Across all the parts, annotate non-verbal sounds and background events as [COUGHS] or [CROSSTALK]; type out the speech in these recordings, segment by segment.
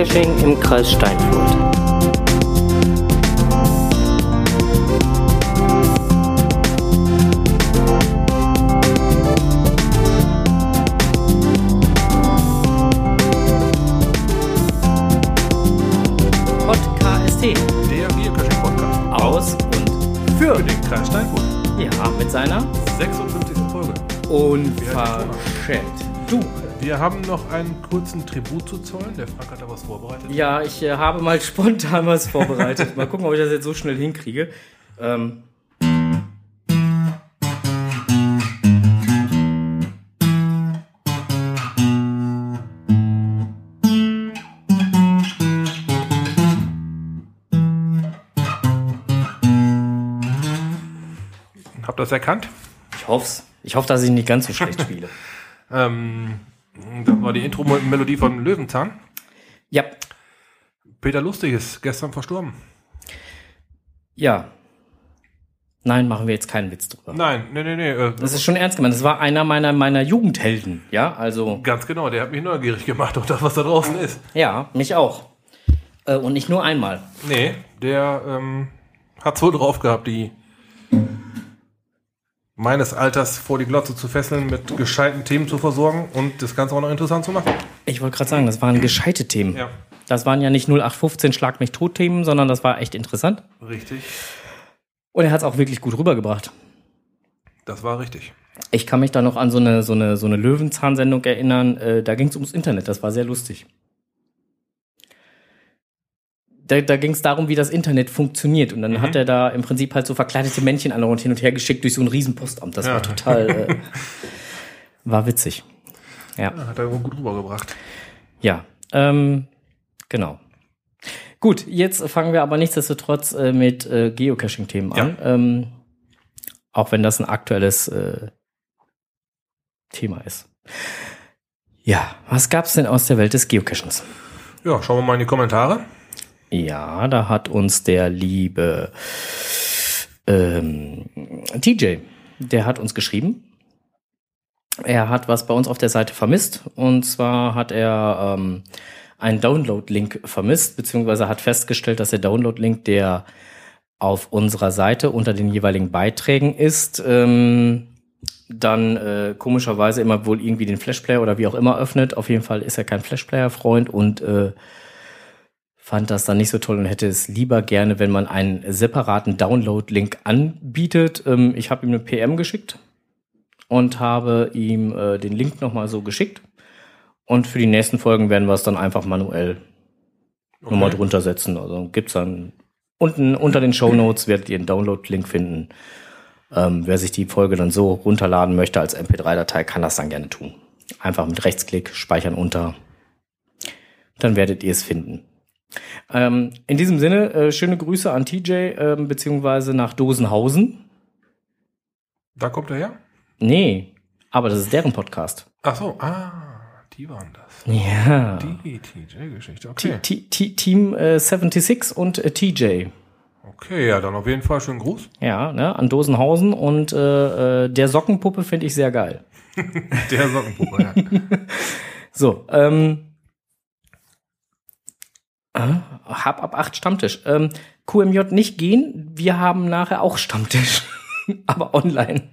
Geocaching im Kreis Steinfurt. Podcast Der Geocaching-Podcast aus und für den Kreis Steinfurt. ja mit seiner 56. Folge. unverschämt. Wir haben noch einen kurzen Tribut zu zollen. Der Frank hat da was vorbereitet. Ja, ich äh, habe mal [LAUGHS] spontan was vorbereitet. Mal gucken, ob ich das jetzt so schnell hinkriege. Ähm. Habt ihr das erkannt? Ich hoff's. Ich hoffe, dass ich nicht ganz so schlecht [LAUGHS] spiele. Ähm, das war die Intro-Melodie von Löwenzahn. ja, Peter Lustig ist gestern verstorben. ja. Nein, machen wir jetzt keinen Witz drüber. Nein, nee, nee, nee. Äh, Das ist schon ernst gemeint. Das war einer meiner, meiner Jugendhelden. Ja, also, ganz genau, der hat mich neugierig gemacht auf das, was da draußen ist. ja, mich auch. Äh, und nicht nur einmal. Nee, der ähm, hat's wohl drauf gehabt, die meines Alters vor die Glotze zu fesseln, mit gescheiten Themen zu versorgen und das Ganze auch noch interessant zu machen. Ich wollte gerade sagen, das waren gescheite Themen. Ja, Das waren ja nicht 0815 Schlag mich tot Themen, sondern das war echt interessant. richtig. Und er hat es auch wirklich gut rübergebracht. Das war richtig. Ich kann mich da noch an so eine, so eine, so eine Löwenzahn-Sendung erinnern. Äh, da ging es ums Internet. Das war sehr lustig. Da, da ging es darum, wie das Internet funktioniert. Und dann hat er da im Prinzip halt so verkleidete Männchen an und hin und her geschickt durch so ein Riesenpostamt. Das Ja. war total, äh, [LAUGHS] war witzig. Ja. Hat er gut rübergebracht. Ja, ähm, genau. Gut, jetzt fangen wir aber nichtsdestotrotz äh, mit äh, Geocaching-Themen an. Ähm, auch wenn das ein aktuelles äh, Thema ist. Ja, was gab's denn aus der Welt des Geocachings? Ja, schauen wir mal in die Kommentare. Ja, da hat uns der liebe ähm, TJ, der hat uns geschrieben. Er hat was bei uns auf der Seite vermisst. Und zwar hat er ähm, einen Download-Link vermisst, beziehungsweise hat festgestellt, dass der Download-Link, der auf unserer Seite unter den jeweiligen Beiträgen ist, ähm, dann äh, komischerweise immer wohl irgendwie den Flashplayer oder wie auch immer öffnet. Auf jeden Fall ist er kein Flashplayer-Freund und äh, fand das dann nicht so toll und hätte es lieber gerne, wenn man einen separaten Download-Link anbietet. Ähm, ich habe ihm eine PM geschickt und habe ihm äh, den Link nochmal so geschickt. Und für die nächsten Folgen werden wir es dann einfach manuell nochmal drunter setzen. Also gibt's dann unten unter den Show Notes werdet ihr einen Download-Link finden. Ähm, wer sich die Folge dann so runterladen möchte als MP3-Datei, kann das dann gerne tun. Einfach mit Rechtsklick speichern unter. Dann werdet ihr es finden. Ähm, in diesem Sinne, äh, schöne Grüße an TJ, ähm, beziehungsweise nach Dosenhausen. Da kommt er her. Nee, aber das ist deren Podcast. Ach so, ah, die waren das. Ja. Die TJ-Geschichte, T okay. T T Team äh, 76 und äh, TJ. Okay, ja, dann auf jeden Fall schönen Gruß. Ja, ne, an Dosenhausen und äh, äh, der Sockenpuppe finde ich sehr geil. [LAUGHS] Der Sockenpuppe, ja. [LAUGHS] So, ähm, äh, hab ab 8 Stammtisch. Ähm, QMJ nicht gehen, wir haben nachher auch Stammtisch. [LAUGHS] Aber online.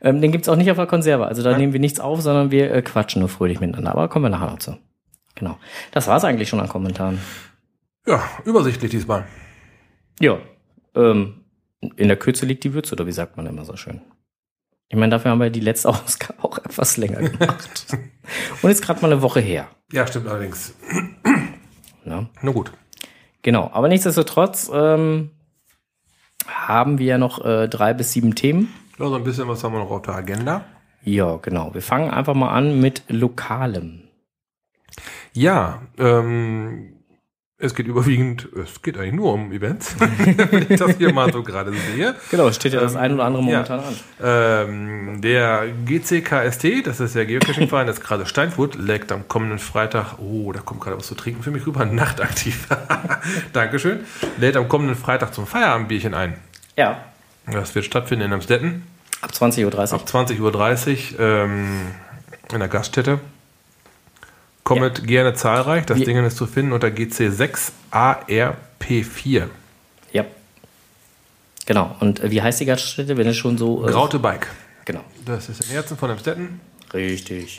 Ähm, den gibt's auch nicht auf der Konserve. Also da nehmen wir nichts auf, sondern wir äh, quatschen nur fröhlich miteinander. Aber kommen wir nachher noch zu. Genau. Das war's eigentlich schon an Kommentaren. Ja, übersichtlich diesmal. Ja. Ähm, in der Kürze liegt die Würze, oder wie sagt man immer so schön. Ich meine, dafür haben wir die letzte [LAUGHS] Ausgabe auch etwas länger gemacht. [LAUGHS] Und jetzt gerade mal eine Woche her. Ja, stimmt allerdings. Ne? Na gut. Genau, aber nichtsdestotrotz ähm, haben wir ja noch äh, drei bis sieben Themen. Ja, so ein bisschen was haben wir noch auf der Agenda. Ja, genau. Wir fangen einfach mal an mit Lokalem. Ja, ähm, es geht überwiegend, es geht eigentlich nur um Events, [LAUGHS] wenn ich das hier mal so gerade sehe. Genau, es steht ja das ein oder andere ja. momentan an. Ähm, der GCKST, das ist der Geocaching-Verein des Kreis Steinfurt, legt am kommenden Freitag, oh, da kommt gerade was zu trinken für mich rüber, [LAUGHS] nachtaktiv. [LAUGHS] Dankeschön. Lädt am kommenden Freitag zum Feierabendbierchen ein. Ja, Das wird stattfinden in Amstetten ab 20.30 Uhr. ab 20.30 Uhr ähm, in der Gaststätte. Kommt gerne zahlreich. Das Wir- Ding ist zu finden unter GC6ARP4. Ja. Genau. Und äh, wie heißt die Gaststätte, wenn es schon so. Äh, Graute Bike. Genau. Das ist im Herzen von Emstetten. Richtig.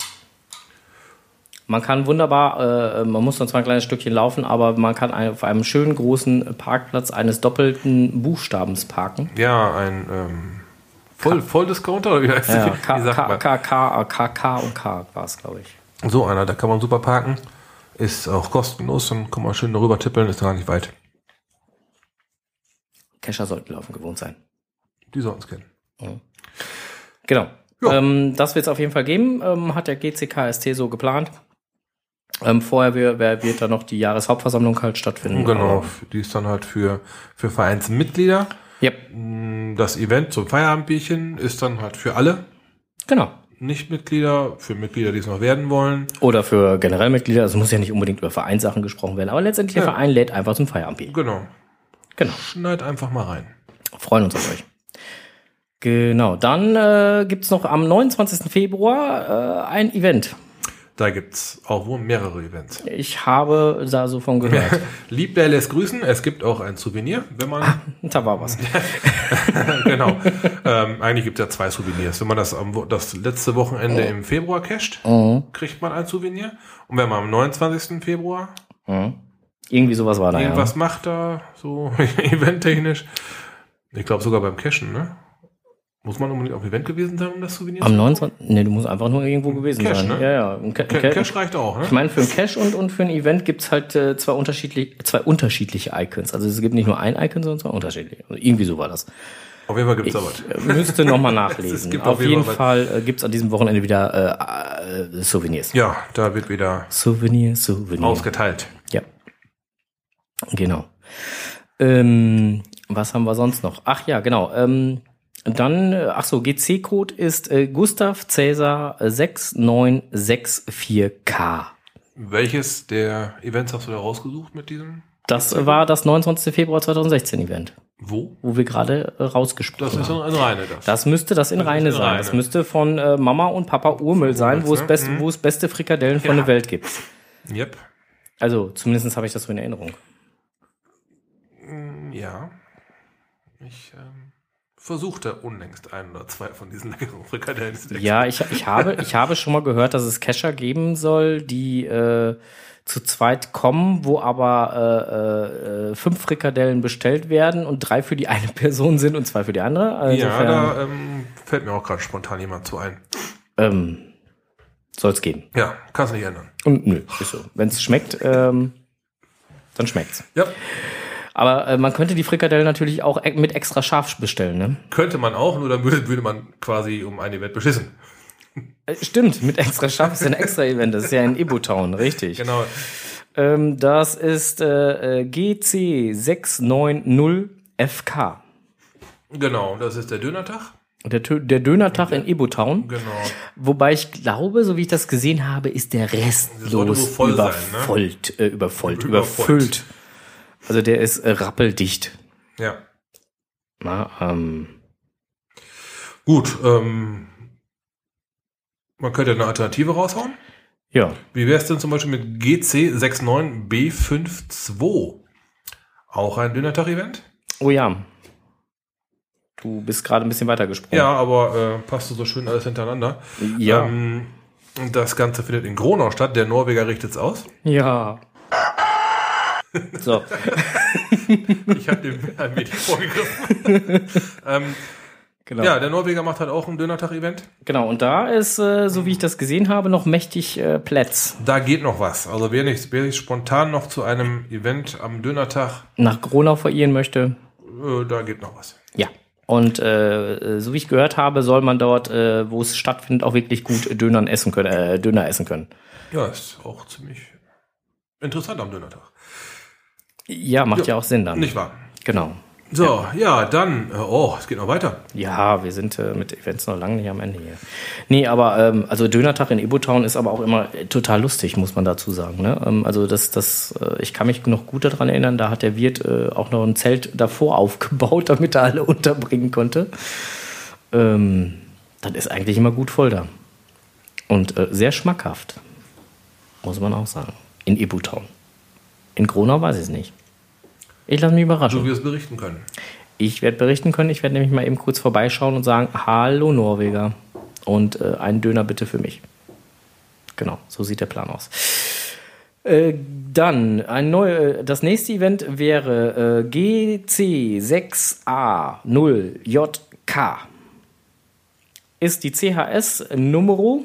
Man kann wunderbar, äh, man muss noch zwar ein kleines Stückchen laufen, aber man kann auf einem schönen großen Parkplatz eines doppelten Buchstabens parken. Ja, ein ähm, Voll, Volldiscounter oder wie heißt Ja? K, K? K, K, K, K und K war es, glaube ich. So einer, da kann man super parken. Ist auch kostenlos, dann kann man schön darüber tippeln, ist gar nicht weit. Kescher sollten laufen gewohnt sein. Die sollten es kennen. Genau. Ja. Ähm, das wird es auf jeden Fall geben, ähm, hat der GCKST so geplant. Ähm, vorher wird, wird da noch die Jahreshauptversammlung halt stattfinden. Genau, die ist dann halt für, für Vereinsmitglieder. ja, Das Event zum Feierabendbierchen ist dann halt für alle genau. Nicht-Mitglieder, für Mitglieder, die es noch werden wollen. Oder für generell Mitglieder, also muss ja nicht unbedingt über Vereinssachen gesprochen werden, aber letztendlich der Ja. Verein lädt einfach zum Feierabendbier. Genau. Genau. Schneid einfach mal rein. Freuen uns auf euch. Genau, dann äh, gibt's noch am 29. Februar äh, ein Event. Da gibt's auch wohl mehrere Events. Ich habe da so von gehört. [LAUGHS] Lieb, der lässt grüßen. Es gibt auch ein Souvenir, wenn man. da war was. [LAUGHS] [LAUGHS] genau. ähm, eigentlich gibt's ja zwei Souvenirs. Wenn man das, am, das letzte Wochenende im Februar casht, Mhm. kriegt man ein Souvenir. Und wenn man am 29. Februar Mhm. Irgendwie sowas war da. Ja. irgendwas macht, da so [LAUGHS] eventtechnisch, ich glaube sogar beim Cashen, ne? Muss man unbedingt auf Event gewesen sein, um das Souvenir Am zu 29. Nee, du musst einfach nur irgendwo gewesen Cash, sein. ne? Ja, ja. Ein Ca Ca- Ca Cash reicht auch, ne? ich meine, für ein Cash und, und für ein Event gibt's halt äh, zwei, unterschiedlich, zwei unterschiedliche Icons. Also es gibt nicht nur ein Icon, sondern zwei unterschiedliche. Also irgendwie so war das. Auf jeden Fall gibt's Ich da was. äh, müsste nochmal [LAUGHS] Es nachlesen. gibt auf, auf jeden Fall Fall äh, gibt's an diesem Wochenende wieder äh, äh, Souvenirs. Ja, da wird wieder Souvenir, Souvenir. ausgeteilt. Ja. Genau. Ähm, was haben wir sonst noch? Ach ja, genau. Ähm, dann, äh, ach so, GC-Code ist äh, Gustav Cäsar 6964K. Welches der Events hast du da rausgesucht mit diesem? Das war das 29. Februar 2016 Event, Wo? wo wir gerade äh, rausgesprochen Das ist haben. ein Reine, das. Das müsste das in Das Reine in sein. Rheine. Das müsste von äh, Mama und Papa Urmel sein, wo es, ne? best, Mhm. wo es beste Frikadellen von Ja. der Welt gibt. Yep. Also, zumindest habe ich das so in Erinnerung. Ja. Ich ähm, versuchte unlängst ein oder zwei von diesen leckeren Frikadellen. Ja, ich, ich, habe, ich habe schon mal gehört, dass es Kescher geben soll, die äh, zu zweit kommen, wo aber äh, äh, fünf Frikadellen bestellt werden und drei für die eine Person sind und zwei für die andere. Also Ja, da ähm, fällt mir auch gerade spontan jemand zu ein. ähm, soll es geben. Ja, kannst nicht ändern. Und nö, ist so. Wenn es schmeckt, ähm, dann schmeckt's. Ja, Aber äh, man könnte die Frikadellen natürlich auch e- mit extra scharf bestellen, ne? könnte man auch, nur dann würde, würde man quasi um ein Event beschissen. Äh, stimmt, mit extra scharf ist ein extra Event. Das ist ja in Ibo-Town, richtig. Genau. Ähm, das ist äh, äh, GC690FK. Genau, das ist der Dönertag. Der, der Dönertag in Ibo-Town. Genau. Wobei ich glaube, so wie ich das gesehen habe, ist der restlos voll sein, ne? äh, übervollt, Übervollt. überfüllt. Also der ist äh, rappeldicht. Ja. Na, ähm, Gut, ähm, man könnte eine Alternative raushauen. ja, Wie wäre es denn zum Beispiel mit GC69B52? Auch ein Dönertag-Event? oh ja. Du bist gerade ein bisschen weiter gesprungen. Ja, aber äh, passt so schön alles hintereinander. Ja. Ähm, das Ganze findet in Gronau statt. Der Norweger richtet's aus. Ja. So, [LAUGHS] Ich habe dem ein wenig vorgegriffen. [LAUGHS] ähm, genau. Ja, der Norweger macht halt auch ein Dönertag-Event. Genau, und da ist, äh, so wie ich das gesehen habe, noch mächtig äh, Plätz. Da geht noch was. Also wer nicht, wer nicht spontan noch zu einem Event am Dönertag, Nach Gronau verirren möchte. äh, da geht noch was. Ja. Und äh, so wie ich gehört habe, soll man dort, äh, wo es stattfindet, auch wirklich gut Dönern essen können, äh, Döner essen können. Ja, ist auch ziemlich interessant am Dönertag. Ja, macht ja, auch Sinn dann. Nicht wahr? Genau. So, ja, dann, äh, oh, es geht noch weiter. Ja, wir sind äh, mit Events noch lange nicht am Ende hier. Nee, aber ähm, also Dönertag in Ibotown ist aber auch immer äh, total lustig, muss man dazu sagen. Ne? Ähm, also das, das, äh, ich kann mich noch gut daran erinnern, da hat der Wirt äh, auch noch ein Zelt davor [LAUGHS] aufgebaut, damit er alle unterbringen konnte. Ähm, dann ist eigentlich immer gut voll da. Und äh, sehr schmackhaft. muss man auch sagen. In Ibutown. In Gronau weiß ich es nicht. Ich lasse mich überraschen. Du wirst berichten können. Ich werde berichten können. Ich werde nämlich mal eben kurz vorbeischauen und sagen, hallo Norweger. Und äh, einen Döner bitte für mich. Genau, so sieht der Plan aus. Äh, dann ein neu, äh, das nächste Event wäre äh, GC6A0JK. Ist die CHS-Numero.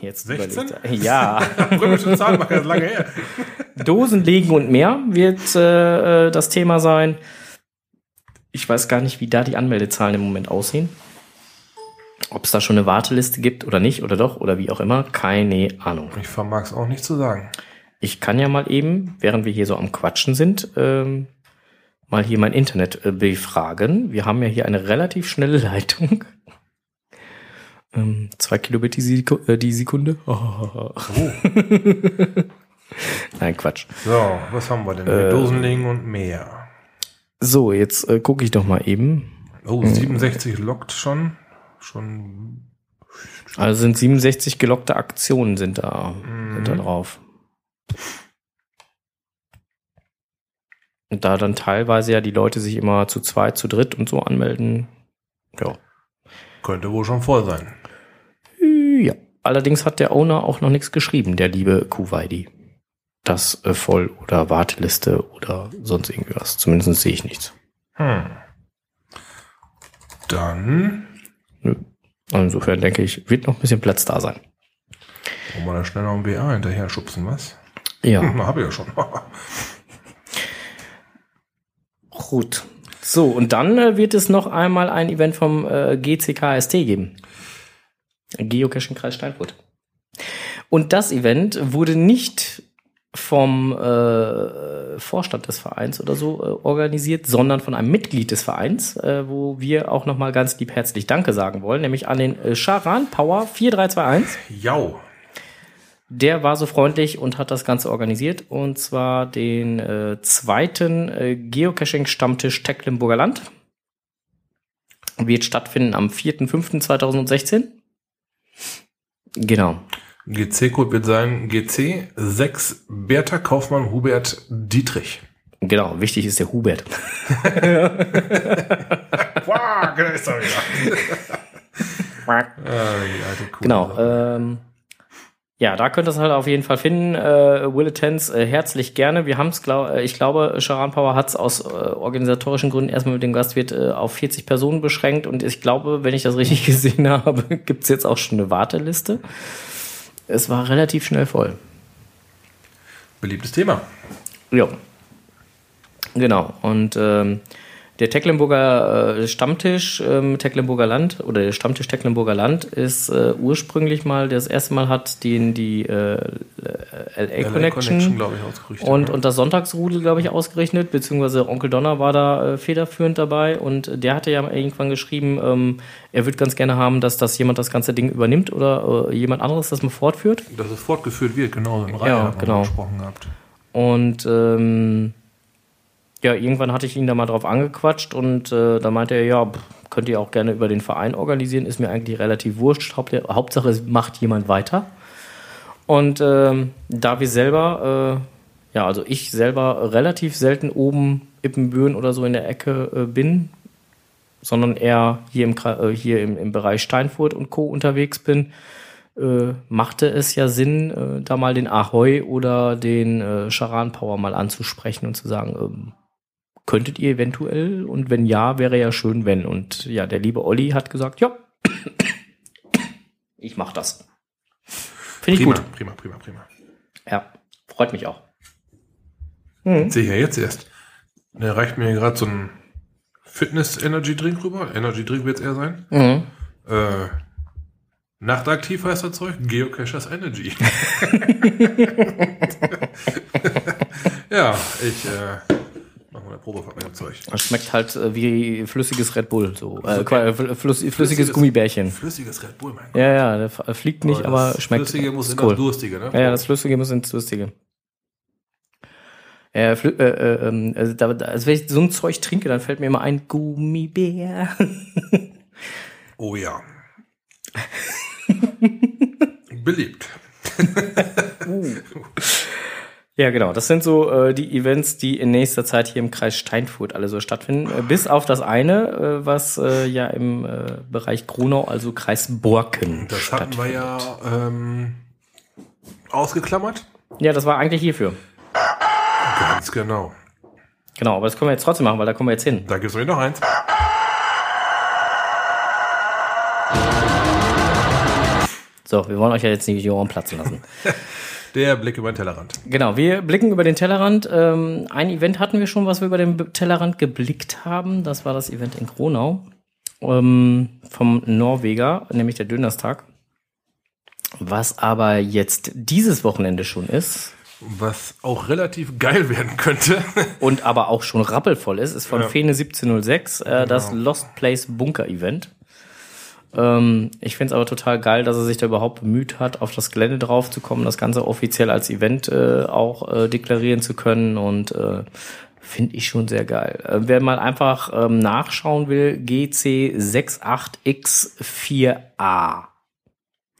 Jetzt 16? überlegt er- Ja. [LAUGHS] Römische Zahlmacher, [LAUGHS] das ist lange her. Dosen legen und mehr wird äh, äh, das Thema sein. Ich weiß gar nicht, wie da die Anmeldezahlen im Moment aussehen. Ob es da schon eine Warteliste gibt oder nicht oder doch oder wie auch immer, keine Ahnung. Ich vermag es auch nicht zu sagen. Ich kann ja mal eben, während wir hier so am Quatschen sind, ähm, mal hier mein Internet äh, befragen. Wir haben ja hier eine relativ schnelle [LAUGHS] Leitung. Ähm, zwei Kilobit die, äh, die Sekunde. [LAUGHS] Oh. [LAUGHS] Nein, Quatsch. So, was haben wir denn? Äh. Dosenlegen und mehr. So, jetzt äh, gucke ich doch mal eben. Oh, 67 lockt schon. Schon. Also sind 67 gelockte Aktionen sind da, sind da drauf. Und da dann teilweise ja die Leute sich immer zu zweit, zu dritt und so anmelden. Ja. Könnte wohl schon voll sein. Ja. Allerdings hat der Owner auch noch nichts geschrieben, der liebe Kuwaidi. Das äh, voll oder Warteliste oder sonst irgendwas. Zumindest sehe ich nichts. Hm. Dann Nö. Insofern denke ich, wird noch ein bisschen Platz da sein. wollen wir da schnell noch ein BA hinterher schubsen, was? Ja. Hm, hab ich ja schon. [LAUGHS] Gut. So, und dann äh, wird es noch einmal ein Event vom äh, GCKST geben. Geocaching Kreis Steinfurt. Und das Event wurde nicht vom äh, Vorstand des Vereins oder so äh, organisiert, sondern von einem Mitglied des Vereins, äh, wo wir auch noch mal ganz lieb herzlich Danke sagen wollen, nämlich an den äh, Charan Power 4321. Jau. Der war so freundlich und hat das Ganze organisiert. Und zwar den äh, zweiten äh, Geocaching-Stammtisch Tecklenburger Land. Wird stattfinden am 4.5.2016. Genau. GC-Code wird sein GC 6 Bertha Kaufmann Hubert Dietrich. Genau. Wichtig ist der Hubert. [LAUGHS] Wow, da ist er wieder. ah, die alte Kuh. Genau. Ähm, ja, da könnt ihr es halt auf jeden Fall finden. Äh, Willetens, äh, herzlich gerne. Wir haben es, glaub, äh, ich glaube, Charan Power hat es aus äh, organisatorischen Gründen erstmal mit dem Gastwirt äh, auf 40 Personen beschränkt und ich glaube, wenn ich das richtig [LAUGHS] gesehen habe, gibt es jetzt auch schon eine Warteliste. Es war relativ schnell voll. Beliebtes Thema. Ja. Genau. Und ähm, der Tecklenburger äh, Stammtisch ähm, Tecklenburger Land oder der Stammtisch Tecklenburger Land ist äh, ursprünglich mal, das erste Mal hat den die äh, LA, Connection, glaube ich, ausgerichtet. und, ne? und das Sonntagsrudel, glaube ich, ausgerechnet, beziehungsweise Onkel Donner war da äh, federführend dabei und der hatte ja irgendwann geschrieben, ähm, er würde ganz gerne haben, dass das jemand das ganze Ding übernimmt oder äh, jemand anderes das mal fortführt. Dass es fortgeführt wird, genau. In Reihe Ja, genau. gesprochen gehabt. Und ähm, ja, irgendwann hatte ich ihn da mal drauf angequatscht und äh, da meinte er, ja, pff, könnt ihr auch gerne über den Verein organisieren, ist mir eigentlich relativ wurscht. Haupt, Hauptsache, es macht jemand weiter. Und ähm, da wir selber, äh, ja, also ich selber relativ selten oben Ippenbüren oder so in der Ecke äh, bin, sondern eher hier im, äh, hier im, im Bereich Steinfurt und Co. unterwegs bin, äh, machte es ja Sinn, äh, da mal den Ahoi oder den äh, Charan Power mal anzusprechen und zu sagen, ähm, könntet ihr eventuell und wenn ja, wäre ja schön, wenn. Und ja, der liebe Olli hat gesagt, ja, ich mach das. Finde ich Prima, gut. prima, prima, prima. Ja, freut mich auch. Sehe ich ja jetzt erst. Da reicht mir gerade so ein Fitness-Energy-Drink rüber. Energy-Drink wird es eher sein. Mhm. Äh, nachtaktiv heißt das Zeug. Geocachers Energy. [LAUGHS] [LAUGHS] ja, ich äh, eine Probefahrt mit dem Zeug. Das schmeckt halt äh, wie flüssiges Red Bull, so. Äh, Okay. qua- fl- flüss, flüssiges Gummibärchen. Flüssiges Red Bull, mein Gott. Ja, ja, der fliegt nicht, aber das schmeckt. Flüssige muss in cool. das Durstige, ne? Ja, ja, das Flüssige muss ins Lustige. Ja, äh, äh, ähm, also, da, also wenn ich so ein Zeug trinke, dann fällt mir immer ein Gummibär. [LAUGHS] Oh ja. Beliebt. [LAUGHS] [LAUGHS] Ja, genau. Das sind so äh, die Events, die in nächster Zeit hier im Kreis Steinfurt alle so stattfinden. Äh, bis auf das eine, äh, was äh, ja im äh, Bereich Grunau, also Kreis Borken. Das hatten wir ja ähm, ausgeklammert. Ja, das war eigentlich hierfür. Ganz genau. Genau, aber das können wir jetzt trotzdem machen, weil da kommen wir jetzt hin. Da gibt es noch eins. So, wir wollen euch ja jetzt nicht die Ohren platzen lassen. [LAUGHS] Der Blick über den Tellerrand. Genau, wir blicken über den Tellerrand. Ähm, ein Event hatten wir schon, was wir über den Tellerrand geblickt haben. Das war das Event in Kronau ähm, vom Norweger, nämlich der Dönerstag. Was aber jetzt dieses Wochenende schon ist Was auch relativ geil werden könnte. [LAUGHS] und aber auch schon rappelvoll ist, ist von Ja. Fene 1706 äh, das Genau. Lost Place Bunker Event. Ähm, ich finde es aber total geil, dass er sich da überhaupt bemüht hat, auf das Gelände drauf zu kommen, das Ganze offiziell als Event äh, auch äh, deklarieren zu können und äh, finde ich schon sehr geil. Äh, wer mal einfach ähm, nachschauen will, GC68X4A.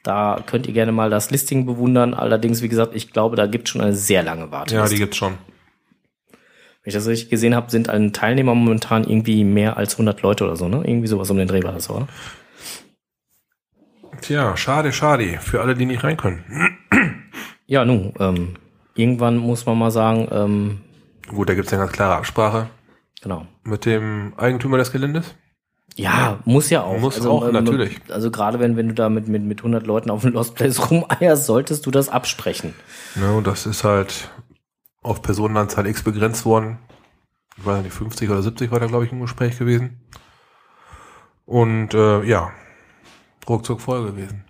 Da könnt ihr gerne mal das Listing bewundern. Allerdings, wie gesagt, ich glaube, da gibt es schon eine sehr lange Warteliste. ja, die gibt's schon. Wenn ich das richtig gesehen habe, sind an Teilnehmer momentan irgendwie mehr als 100 Leute oder so, ne? Irgendwie sowas um den Dreh war das, oder? Tja, schade, schade. Für alle, die nicht rein können. Ja, nun, ähm, irgendwann muss man mal sagen, ähm, Gut, da gibt's eine ganz klare Absprache genau. mit dem Eigentümer des Geländes. Ja, muss ja auch. ähm, Muss auch, natürlich. Also gerade wenn, wenn du da mit, mit, mit 100 Leuten auf dem Lost Place [LAUGHS] rumeierst, solltest du das absprechen. Ne, und das ist halt auf Personenanzahl X begrenzt worden. Ich weiß nicht, 50 oder 70 war da, glaube ich, im Gespräch gewesen. Und äh, ja, ruckzuck voll gewesen.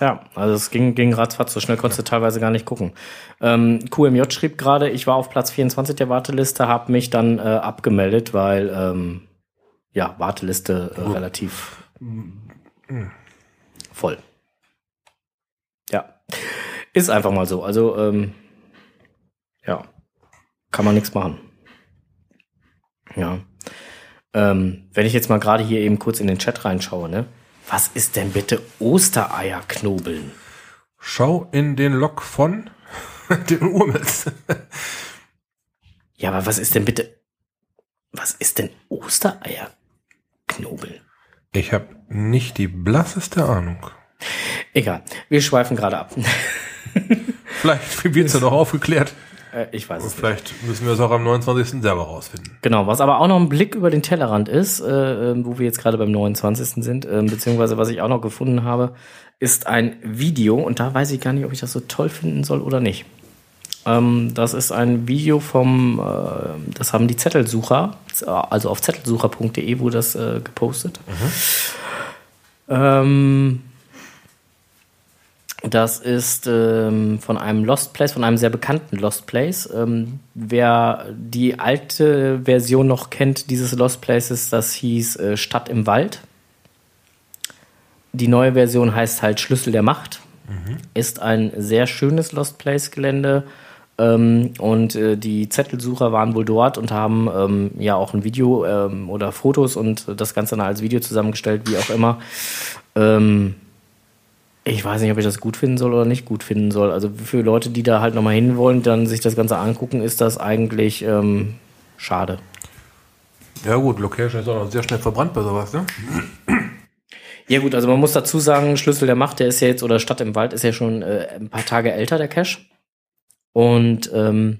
Ja, also es ging, ging ratzfatz, so schnell konntest du teilweise gar nicht gucken. Ähm, QMJ schrieb gerade, ich war auf Platz 24 der Warteliste, habe mich dann äh, abgemeldet, weil ähm, ja, Warteliste äh, relativ voll. Ja, ist einfach mal so. Also ähm, ja, kann man nichts machen. Ja. Ähm, wenn ich jetzt mal gerade hier eben kurz in den Chat reinschaue, ne? Was ist denn bitte Ostereierknobeln? Schau in den Log von [LAUGHS] den Urmels. Ja, aber was ist denn bitte. Was ist denn Ostereierknobeln? Ich habe nicht die blasseste Ahnung. Egal, wir schweifen gerade ab. Vielleicht [LAUGHS] wird es ja noch aufgeklärt. Äh, ich weiß es nicht. Vielleicht müssen wir es auch am 29. selber rausfinden. Genau, was aber auch noch ein Blick über den Tellerrand ist, äh, äh, wo wir jetzt gerade beim 29. sind, äh, beziehungsweise was ich auch noch gefunden habe, ist ein Video und da weiß ich gar nicht, ob ich das so toll finden soll oder nicht. Ähm, das ist ein Video vom, äh, das haben die Zettelsucher, also auf zettelsucher.de wurde das äh, gepostet. Ähm, das ist ähm, von einem Lost Place, von einem sehr bekannten Lost Place. Ähm, wer die alte Version noch kennt dieses Lost Places, das hieß äh, Stadt im Wald. Die neue Version heißt halt Schlüssel der Macht. Ist ein sehr schönes Lost Place Gelände. Ähm, und äh, die Zettelsucher waren wohl dort und haben ähm, ja auch ein Video ähm, oder Fotos und das Ganze dann als Video zusammengestellt, wie auch immer. Ich weiß nicht, ob ich das gut finden soll oder nicht gut finden soll. Also für Leute, die da halt nochmal hinwollen, dann sich das Ganze angucken, ist das eigentlich ähm, schade. Ja gut, Location ist auch noch sehr schnell verbrannt bei sowas, ne? Ja gut, also man muss dazu sagen, Schlüssel der Macht, der ist ja jetzt, oder Stadt im Wald ist ja schon äh, ein paar Tage älter, der Cache. Und, ähm,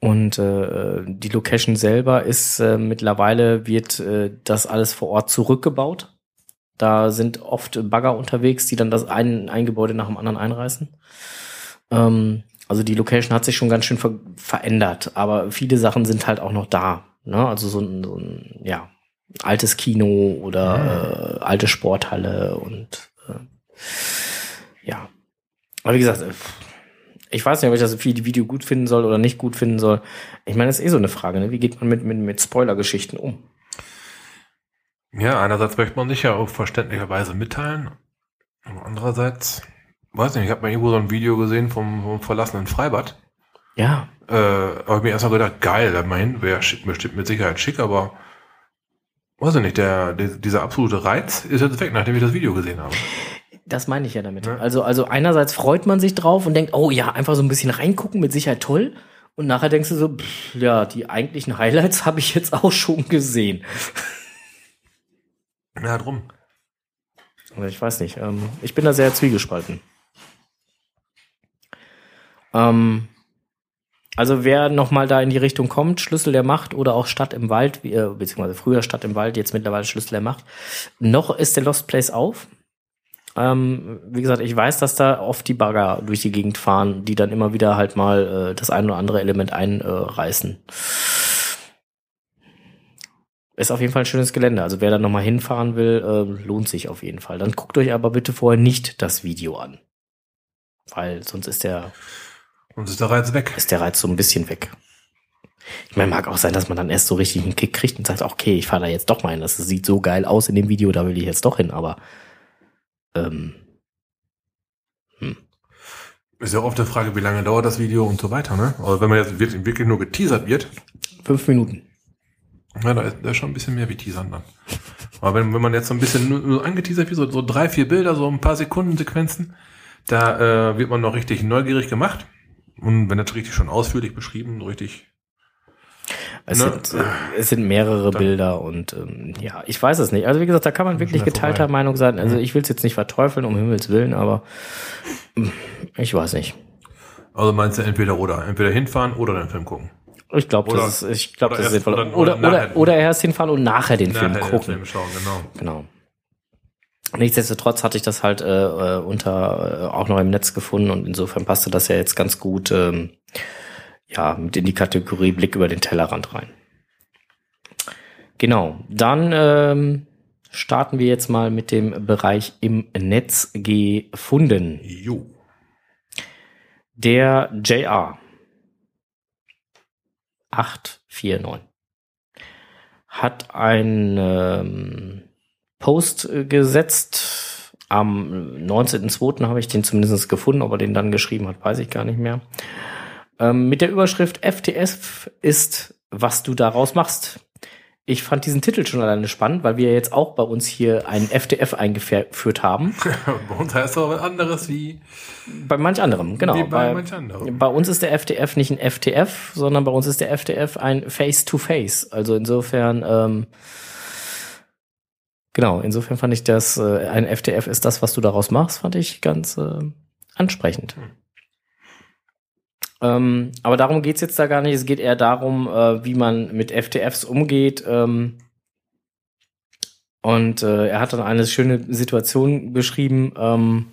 und äh, die Location selber ist äh, mittlerweile, wird äh, das alles vor Ort zurückgebaut. Da sind oft Bagger unterwegs, die dann das ein, ein Gebäude nach dem anderen einreißen. Ähm, also die Location hat sich schon ganz schön ver verändert, aber viele Sachen sind halt auch noch da. Ne? Also so ein, so ein ja, altes Kino oder äh, alte Sporthalle und äh, ja. Aber wie gesagt, äh, ich weiß nicht, ob ich das Video gut finden soll oder nicht gut finden soll. Ich meine, das ist eh so eine Frage, ne? Wie geht man mit, mit, mit Spoiler-Geschichten um? Ja, einerseits möchte man sich ja auch verständlicherweise mitteilen. Und andererseits, weiß nicht, ich habe mal irgendwo so ein Video gesehen vom, vom verlassenen Freibad. Ja, Äh, habe ich mir erstmal gedacht, geil, immerhin wäre schick, bestimmt mit Sicherheit schick, aber weiß ich nicht, der, der, dieser absolute Reiz ist jetzt weg, nachdem ich das Video gesehen habe. Das meine ich ja damit. Ja. Also, also einerseits freut man sich drauf und denkt, oh ja, einfach so ein bisschen reingucken, mit Sicherheit toll. Und nachher denkst du so, pff, ja, die eigentlichen Highlights [LAUGHS] habe ich jetzt auch schon gesehen. Ja, drum. Ich weiß nicht. Ähm, ich bin da sehr zwiegespalten. Ähm, also wer noch mal da in die Richtung kommt, Schlüssel der Macht oder auch Stadt im Wald, äh, beziehungsweise früher Stadt im Wald, jetzt mittlerweile Schlüssel der Macht, noch ist der Lost Place auf. Ähm, wie gesagt, ich weiß, dass da oft die Bagger durch die Gegend fahren, die dann immer wieder halt mal äh, das ein oder andere Element einreißen. Ist auf jeden Fall ein schönes Gelände. Also wer da noch mal hinfahren will, äh, lohnt sich auf jeden Fall. Dann guckt euch aber bitte vorher nicht das Video an. Weil sonst ist der Und ist der Reiz weg. ist der Reiz so ein bisschen weg. Ich meine, mag auch sein, dass man dann erst so richtig einen Kick kriegt und sagt, okay, ich fahre da jetzt doch mal hin. Das sieht so geil aus in dem Video, da will ich jetzt doch hin, aber ähm, Ist ja auch oft die Frage, wie lange dauert das Video und so weiter, ne? Also wenn man jetzt wirklich, wirklich nur geteasert wird, fünf Minuten. Ja, da ist, da ist schon ein bisschen mehr wie teasern dann. Aber wenn, wenn man jetzt so ein bisschen nur, nur angeteasert wird, so, so drei, vier Bilder, so ein paar Sekunden Sequenzen, da äh, wird man noch richtig neugierig gemacht. Und wenn das richtig schon ausführlich beschrieben, richtig Es, Ne? sind, es sind mehrere Bilder und ähm, ja, ich weiß es nicht. Also wie gesagt, da kann man wirklich geteilter vorbei. Meinung sein. Also ich will es jetzt nicht verteufeln, um Himmels Willen, aber mm, ich weiß nicht. Also meinst du entweder oder, entweder hinfahren oder den Film gucken. Ich glaube, das ist, ich glaube, das ist sinnvoll. oder- Oder, oder oder, erst hinfahren und nachher den Film Nachher den gucken. Film schauen, genau. Genau. Nichtsdestotrotz hatte ich das halt äh, äh, unter äh, auch noch im Netz gefunden und insofern passte das ja jetzt ganz gut ähm, ja mit in die Kategorie Blick über den Tellerrand rein. Genau. Dann ähm, starten wir jetzt mal mit dem Bereich im Netz gefunden. Jo. Der JR 849 hat ein ähm, Post gesetzt. Am 19.02. habe ich den zumindest gefunden, ob er den dann geschrieben hat, weiß ich gar nicht mehr. Ähm, mit der Überschrift FTF ist, was du daraus machst. Ich fand diesen Titel schon alleine spannend, weil wir jetzt auch bei uns hier einen FTF eingeführt haben. [LAUGHS] bei uns heißt es aber was anderes wie, Bei manch anderem, genau. wie bei manch anderem. Bei uns ist der FTF nicht ein FTF, sondern bei uns ist der FTF ein Face-to-Face. Also insofern, ähm, genau, insofern fand ich das, äh, ein FTF ist das, was du daraus machst, fand ich ganz äh, ansprechend. Ähm, aber darum geht's jetzt da gar nicht. Es geht eher darum, äh, wie man mit FTFs umgeht. Ähm, und äh, er hat dann eine schöne Situation beschrieben, ähm,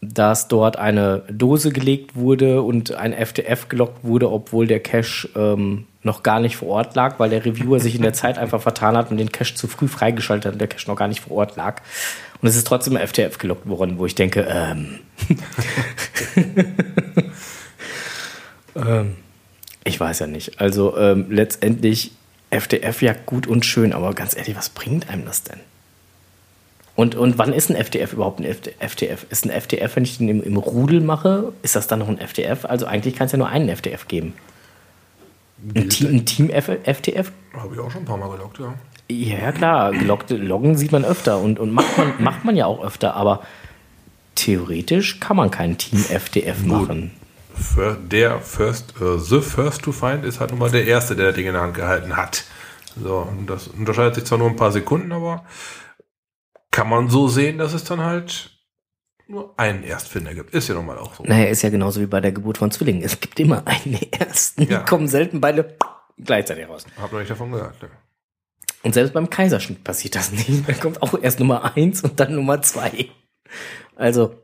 dass dort eine Dose gelegt wurde und ein FTF gelockt wurde, obwohl der Cache ähm, noch gar nicht vor Ort lag, weil der Reviewer sich in der Zeit einfach vertan hat und den Cache zu früh freigeschaltet hat und der Cache noch gar nicht vor Ort lag. Und es ist trotzdem ein FTF gelockt worden, wo ich denke, ähm, [LAUGHS] ähm ich weiß ja nicht. Also ähm, letztendlich FTF ja gut und schön, aber ganz ehrlich, was bringt einem das denn? Und, und wann ist ein FTF überhaupt ein FTF? Ist ein FTF, wenn ich den im, im Rudel mache, ist das dann noch ein FTF? Also eigentlich kann es ja nur einen FTF geben. Ein Team, ein Team F FTF? Habe ich auch schon ein paar Mal gelockt, ja. Ja, klar, gelockte Loggen sieht man öfter und, und macht, man, macht man ja auch öfter, aber theoretisch kann man kein Team FTF machen. Der First, äh, The First to Find ist halt nun mal der Erste, der das Ding in der Hand gehalten hat. So, und das unterscheidet sich zwar nur ein paar Sekunden, aber kann man so sehen, dass es dann halt nur einen Erstfinder gibt. Ist ja nun mal auch so. Naja, ist ja genauso wie bei der Geburt von Zwillingen. Es gibt immer einen ersten. Ja. Die kommen selten beide gleichzeitig raus. Hab noch nicht davon gehört. Ne? Und selbst beim Kaiserschnitt passiert das nicht. Da kommt auch erst Nummer eins und dann Nummer zwei. Also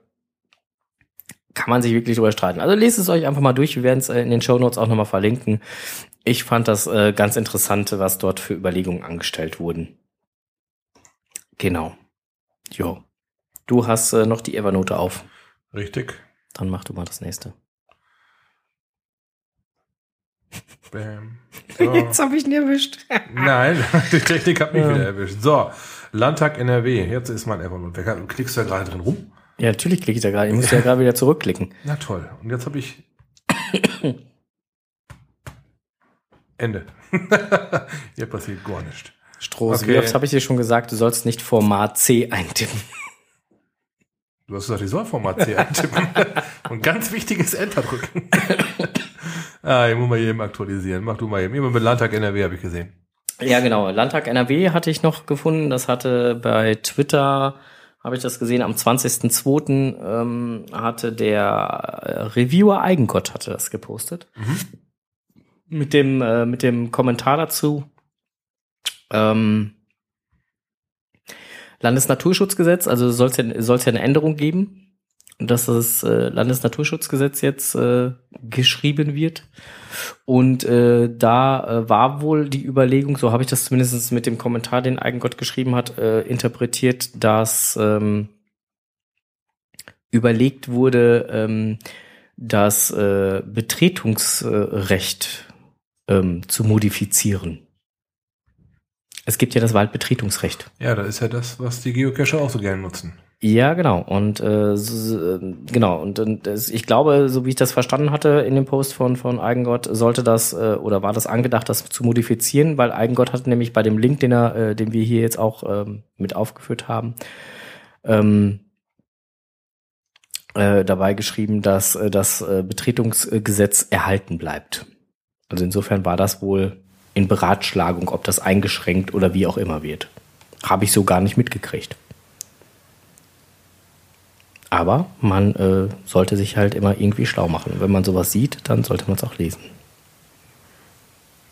kann man sich wirklich drüber streiten. Also lest es euch einfach mal durch. Wir werden es äh, in den Show Notes auch nochmal verlinken. Ich fand das äh, ganz interessant, was dort für Überlegungen angestellt wurden. Genau. Jo. Du hast äh, noch die Evernote auf. Richtig. Dann mach du mal das nächste. Bam. [LAUGHS] So. habe ich ihn erwischt. [LAUGHS] Nein, [LAUGHS] die Technik hat mich Ja. wieder erwischt. So, Landtag NRW. Jetzt ist mein Evernote weg. Du klickst da gerade drin rum. Ja, natürlich klicke ich da gerade. Ich muss ja gerade wieder zurückklicken. [LAUGHS] Na toll. Und jetzt habe ich [COUGHS] Ende. [LAUGHS] Hier passiert gar nichts. Strohs, Okay. wie oft habe ich dir schon gesagt, du sollst nicht Format C eintippen. [LAUGHS] Du hast gesagt, ich soll Format C eintippen. Und ganz wichtiges Enter drücken. ah, ich muss mal eben aktualisieren. Mach du mal eben. Immer mit Landtag NRW habe ich gesehen. Ja, genau. Landtag NRW hatte ich noch gefunden. Das hatte bei Twitter, habe ich das gesehen, am 20.02. Ähm, hatte der äh, Reviewer Eigengott hatte das gepostet. Mhm. Mit dem, äh, mit dem Kommentar dazu. Ähm, Landesnaturschutzgesetz, also soll es ja, soll's ja eine Änderung geben, dass das äh, Landesnaturschutzgesetz jetzt äh, geschrieben wird. Und äh, da war wohl die Überlegung, so habe ich das zumindest mit dem Kommentar, den Eigengott geschrieben hat, interpretiert, dass ähm, überlegt wurde, ähm, das Betretungsrecht ähm, zu modifizieren. Es gibt ja das Waldbetretungsrecht. Ja, das ist ja das, was die Geocacher auch so gerne nutzen. Ja, genau. Und äh, so, genau. Und, und ich glaube, so wie ich das verstanden hatte in dem Post von von Eigengott, sollte das äh, oder war das angedacht, das zu modifizieren, weil Eigengott hat nämlich bei dem Link, den er, äh, den wir hier jetzt auch ähm, mit aufgeführt haben, ähm, äh, dabei geschrieben, dass äh, das äh, Betretungsgesetz erhalten bleibt. Also insofern war das wohl in Beratschlagung, ob das eingeschränkt oder wie auch immer wird. Habe ich so gar nicht mitgekriegt. Aber man äh, sollte sich halt immer irgendwie schlau machen. Wenn man sowas sieht, dann sollte man es auch lesen.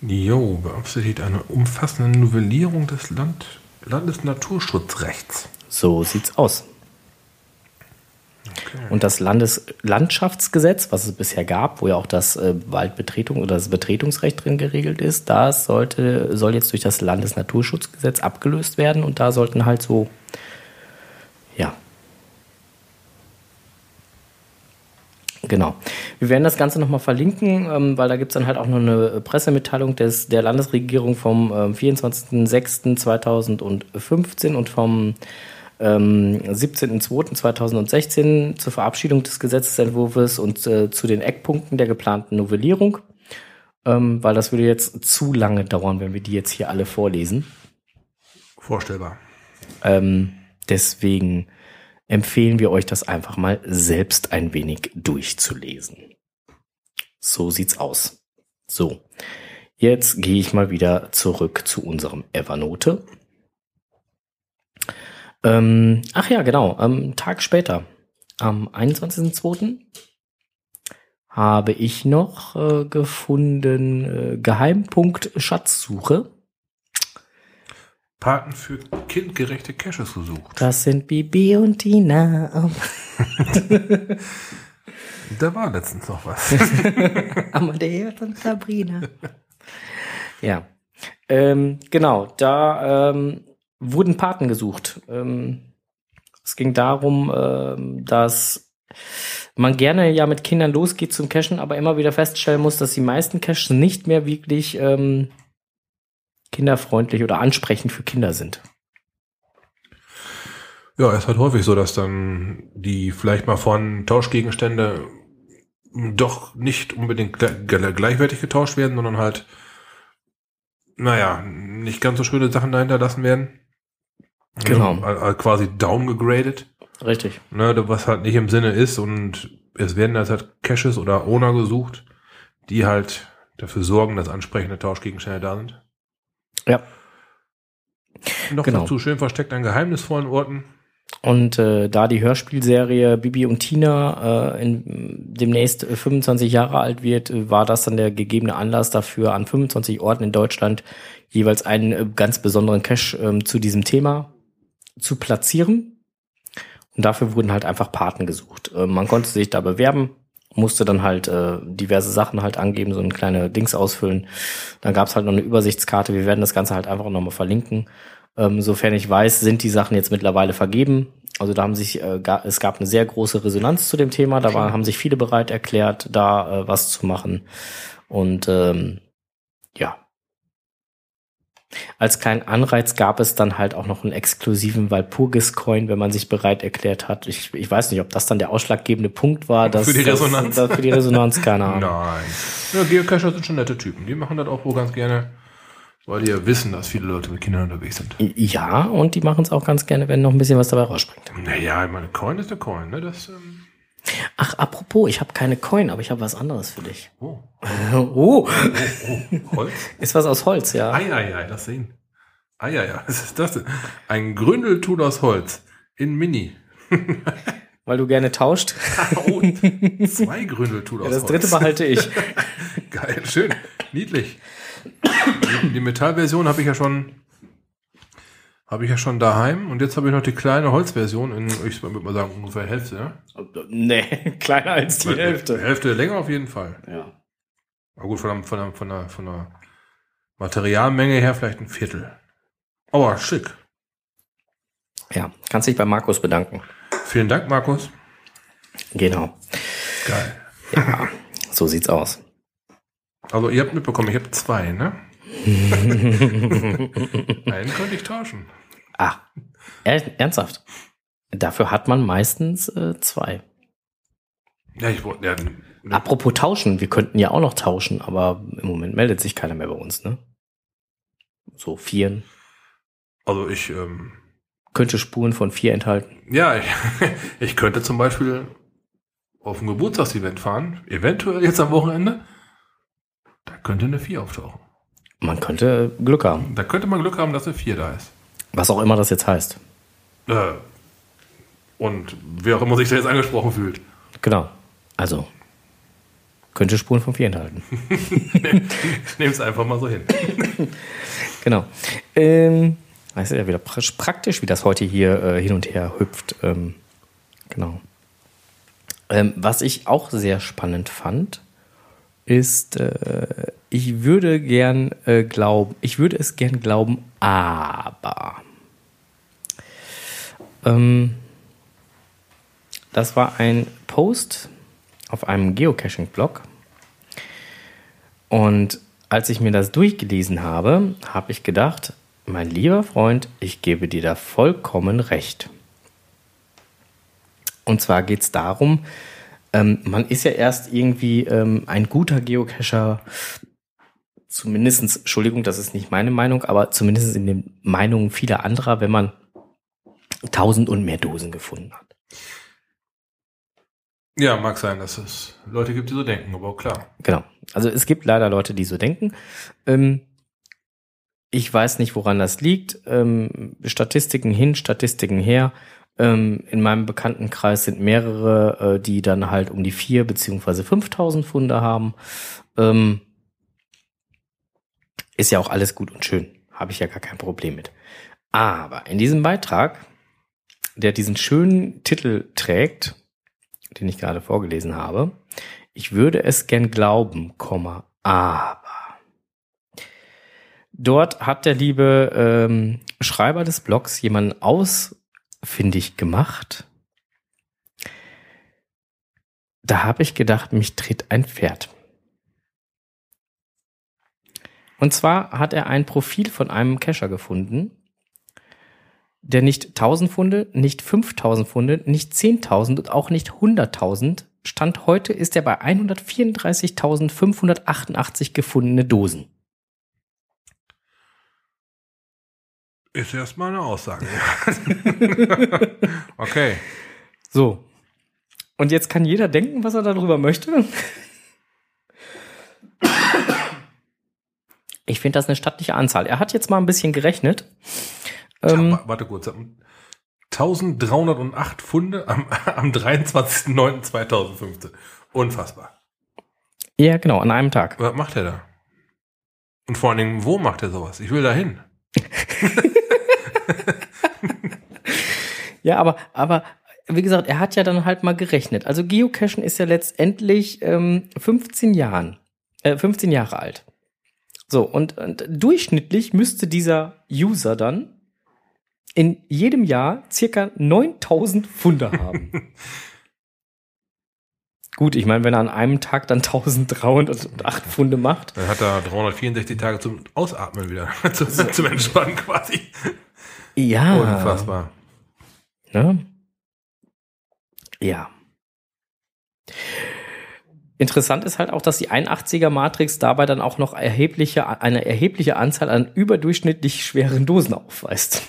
Jo, beabsichtigt eine umfassende Novellierung des Land Landesnaturschutzrechts. So sieht's aus. Okay. Und das Landeslandschaftsgesetz, was es bisher gab, wo ja auch das äh, Waldbetretung oder das Betretungsrecht drin geregelt ist, das sollte, soll jetzt durch das Landesnaturschutzgesetz abgelöst werden und da sollten halt so, ja. Genau. Wir werden das Ganze nochmal verlinken, ähm, weil da gibt es dann halt auch noch eine Pressemitteilung des, der Landesregierung vom äh, 24.06.2015 und vom ähm, 17.02.2016 zur Verabschiedung des Gesetzesentwurfs und äh, zu den Eckpunkten der geplanten Novellierung, ähm, weil das würde jetzt zu lange dauern, wenn wir die jetzt hier alle vorlesen. Vorstellbar. Ähm, deswegen empfehlen wir euch das einfach mal selbst ein wenig durchzulesen. So sieht's aus. So, jetzt gehe ich mal wieder zurück zu unserem Evernote. Ähm, ach ja, genau. Am Tag später, am 21.02. habe ich noch äh, gefunden äh, Geheimpunkt Schatzsuche. Paten für kindgerechte Caches gesucht. Das sind Bibi und Tina. da war letztens noch was. [LAUGHS] Amadeus und Sabrina. Ja. Ähm, genau, da ähm, wurden Paten gesucht. Ähm, es ging darum, ähm, dass man gerne ja mit Kindern losgeht zum Cashen, aber immer wieder feststellen muss, dass die meisten Caches nicht mehr wirklich ähm, kinderfreundlich oder ansprechend für Kinder sind. Ja, es ist halt häufig so, dass dann die vielleicht mal von Tauschgegenstände doch nicht unbedingt gleichwertig getauscht werden, sondern halt, naja, nicht ganz so schöne Sachen dahinter lassen werden. Genau. Also, quasi downgegradet. Richtig. Ne, was halt nicht im Sinne ist und es werden halt Caches oder Owner gesucht, die halt dafür sorgen, dass ansprechende Tauschgegenstände da sind. Ja. Noch genau. dazu schön versteckt an geheimnisvollen Orten. Und äh, da die Hörspielserie Bibi und Tina äh, in, demnächst 25 Jahre alt wird, war das dann der gegebene Anlass dafür, an 25 Orten in Deutschland jeweils einen äh, ganz besonderen Cache äh, zu diesem Thema zu platzieren. Und dafür wurden halt einfach Paten gesucht. Äh, man konnte sich da bewerben, musste dann halt äh, diverse Sachen halt angeben, so ein kleine Dings ausfüllen. Dann gab es halt noch eine Übersichtskarte. Wir werden das Ganze halt einfach nochmal verlinken. Ähm, sofern ich weiß, sind die Sachen jetzt mittlerweile vergeben. Also da haben sich, äh, ga, es gab eine sehr große Resonanz zu dem Thema. Da war, haben sich viele bereit erklärt, da äh, was zu machen. Und ähm, ja, als kleinen Anreiz gab es dann halt auch noch einen exklusiven Walpurgis-Coin, wenn man sich bereit erklärt hat. Ich, ich weiß nicht, ob das dann der ausschlaggebende Punkt war. Dass, für die Resonanz. Das, [LAUGHS] für die Resonanz, keine Ahnung. Nein. Ja, Geocacher sind schon nette Typen. Die machen das auch wohl ganz gerne. Weil die ja wissen, dass viele Leute mit Kindern unterwegs sind. Ja, und die machen es auch ganz gerne, wenn noch ein bisschen was dabei rausspringt. Naja, ich meine, Coin ist eine Coin, ne? Das, ähm, Ach, apropos, ich habe keine Coin, aber ich habe was anderes für dich. oh, [LAUGHS] Oh, oh, oh, Holz. ist was aus Holz, ja. Eieiei, das sehen. Eieiei, was ist das denn? Ein Gründeltun aus Holz. In Mini. [LAUGHS] Weil du gerne tauscht. Und [LAUGHS] zwei Gründeltun aus Ja, das Holz. dritte behalte ich. Geil, schön, niedlich. Die, die Metallversion habe ich ja schon, habe ich ja schon daheim und jetzt habe ich noch die kleine Holzversion in, ich würde mal sagen ungefähr Hälfte. Ja? nee, [LAUGHS] kleiner als die Hälfte. Hälfte länger auf jeden Fall. Ja. Aber gut, von der, von der, von der, von der Materialmenge her vielleicht ein Viertel. Aber schick. ja, kannst dich bei Markus bedanken. Vielen Dank, Markus. Genau. Geil. Ja, so sieht's aus. Also ihr habt mitbekommen, ich habe zwei, ne? [LAUGHS] Einen könnte ich tauschen. Ah, er- ernsthaft. Dafür hat man meistens äh, zwei. Ja, ich wollte, ja, ne, Apropos tauschen, wir könnten ja auch noch tauschen, aber im Moment meldet sich keiner mehr bei uns, ne? So vieren. also ich, ähm, Könnte Spuren von vier enthalten. Ja, ich, [LAUGHS] ich könnte zum Beispiel auf ein Geburtstagsevent fahren, eventuell jetzt am Wochenende. Da könnte eine 4 auftauchen. Man könnte Glück haben. Da könnte man Glück haben, dass eine 4 da ist. Was auch immer das jetzt heißt. Äh, und wer auch immer sich da jetzt angesprochen fühlt. Genau. Also, könnte Spuren von vier enthalten. Ich [LAUGHS] nehme es einfach mal so hin. [LAUGHS] Genau. Ähm, das ist ja wieder pra- praktisch, wie das heute hier äh, hin und her hüpft. Ähm, genau. Ähm, was ich auch sehr spannend fand, ist, äh, ich würde gern äh, glauben, ich würde es gern glauben, aber ähm, das war ein Post auf einem Geocaching-Blog und als ich mir das durchgelesen habe, habe ich gedacht, mein lieber Freund, ich gebe dir da vollkommen recht. Und zwar geht es darum, ähm, man ist ja erst irgendwie ähm, ein guter Geocacher, zumindestens, Entschuldigung, das ist nicht meine Meinung, aber zumindest in den Meinungen vieler anderer, wenn man tausend und mehr Dosen gefunden hat. Ja, mag sein, dass es Leute gibt, die so denken, aber klar. Genau. Also es gibt leider Leute, die so denken. Ähm, ich weiß nicht, woran das liegt. Ähm, Statistiken hin, Statistiken her. Ähm, in meinem Bekanntenkreis sind mehrere, äh, die dann halt um die vier beziehungsweise 5000 Funde haben. Ähm, ist ja auch alles gut und schön. Habe ich ja gar kein Problem mit. Aber in diesem Beitrag, der diesen schönen Titel trägt, den ich gerade vorgelesen habe, ich würde es gern glauben, Komma, aber. Dort hat der liebe ähm, Schreiber des Blogs jemanden ausfindig gemacht. Da habe ich gedacht, mich tritt ein Pferd. Und zwar hat er ein Profil von einem Cacher gefunden, der nicht 1000 Funde, nicht 5000 Funde, nicht 10.000 und auch nicht 100.000 Stand heute ist er bei 134.588 gefundene Dosen. Ist erstmal eine Aussage. [LAUGHS] okay. So. Und jetzt kann jeder denken, was er darüber möchte. Ich finde das eine stattliche Anzahl. Er hat jetzt mal ein bisschen gerechnet. Ähm, Ja, warte kurz. 1308 Funde am, [LAUGHS] am 23.09.2015. Unfassbar. ja, genau, an einem Tag. Was macht er da? Und vor allen Dingen, wo macht er sowas? Ich will da hin. [LAUGHS] Ja, aber, aber wie gesagt, er hat ja dann halt mal gerechnet. Also Geocachen ist ja letztendlich ähm, 15 Jahren, äh, 15 Jahre alt. So, und, und durchschnittlich müsste dieser User dann in jedem Jahr circa 9000 Funde [LAUGHS] haben. Gut, ich meine, wenn er an einem Tag dann 1308 Funde macht, Dann hat er 364 Tage zum Ausatmen wieder. [LAUGHS] zum, zum Entspannen quasi. ja. Unfassbar. Ne? Ja. Interessant ist halt auch, dass die 81er Matrix dabei dann auch noch erhebliche, eine erhebliche Anzahl an überdurchschnittlich schweren Dosen aufweist.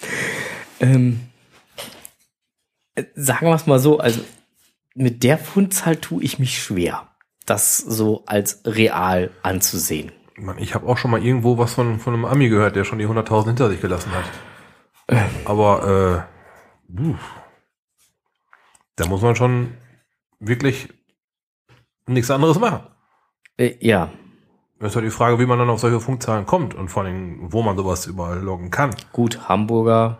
[LAUGHS] ähm, sagen wir es mal so, also mit der Fundzahl tue ich mich schwer, das so als real anzusehen. Ich habe auch schon mal irgendwo was von, von einem Ami gehört, der schon die 100.000 hinter sich gelassen hat. Ähm. Aber äh, da muss man schon wirklich nichts anderes machen. Äh, ja. Das ist halt die Frage, wie man dann auf solche Funkzahlen kommt und vor allem, wo man sowas überall loggen kann. Gut, Hamburger,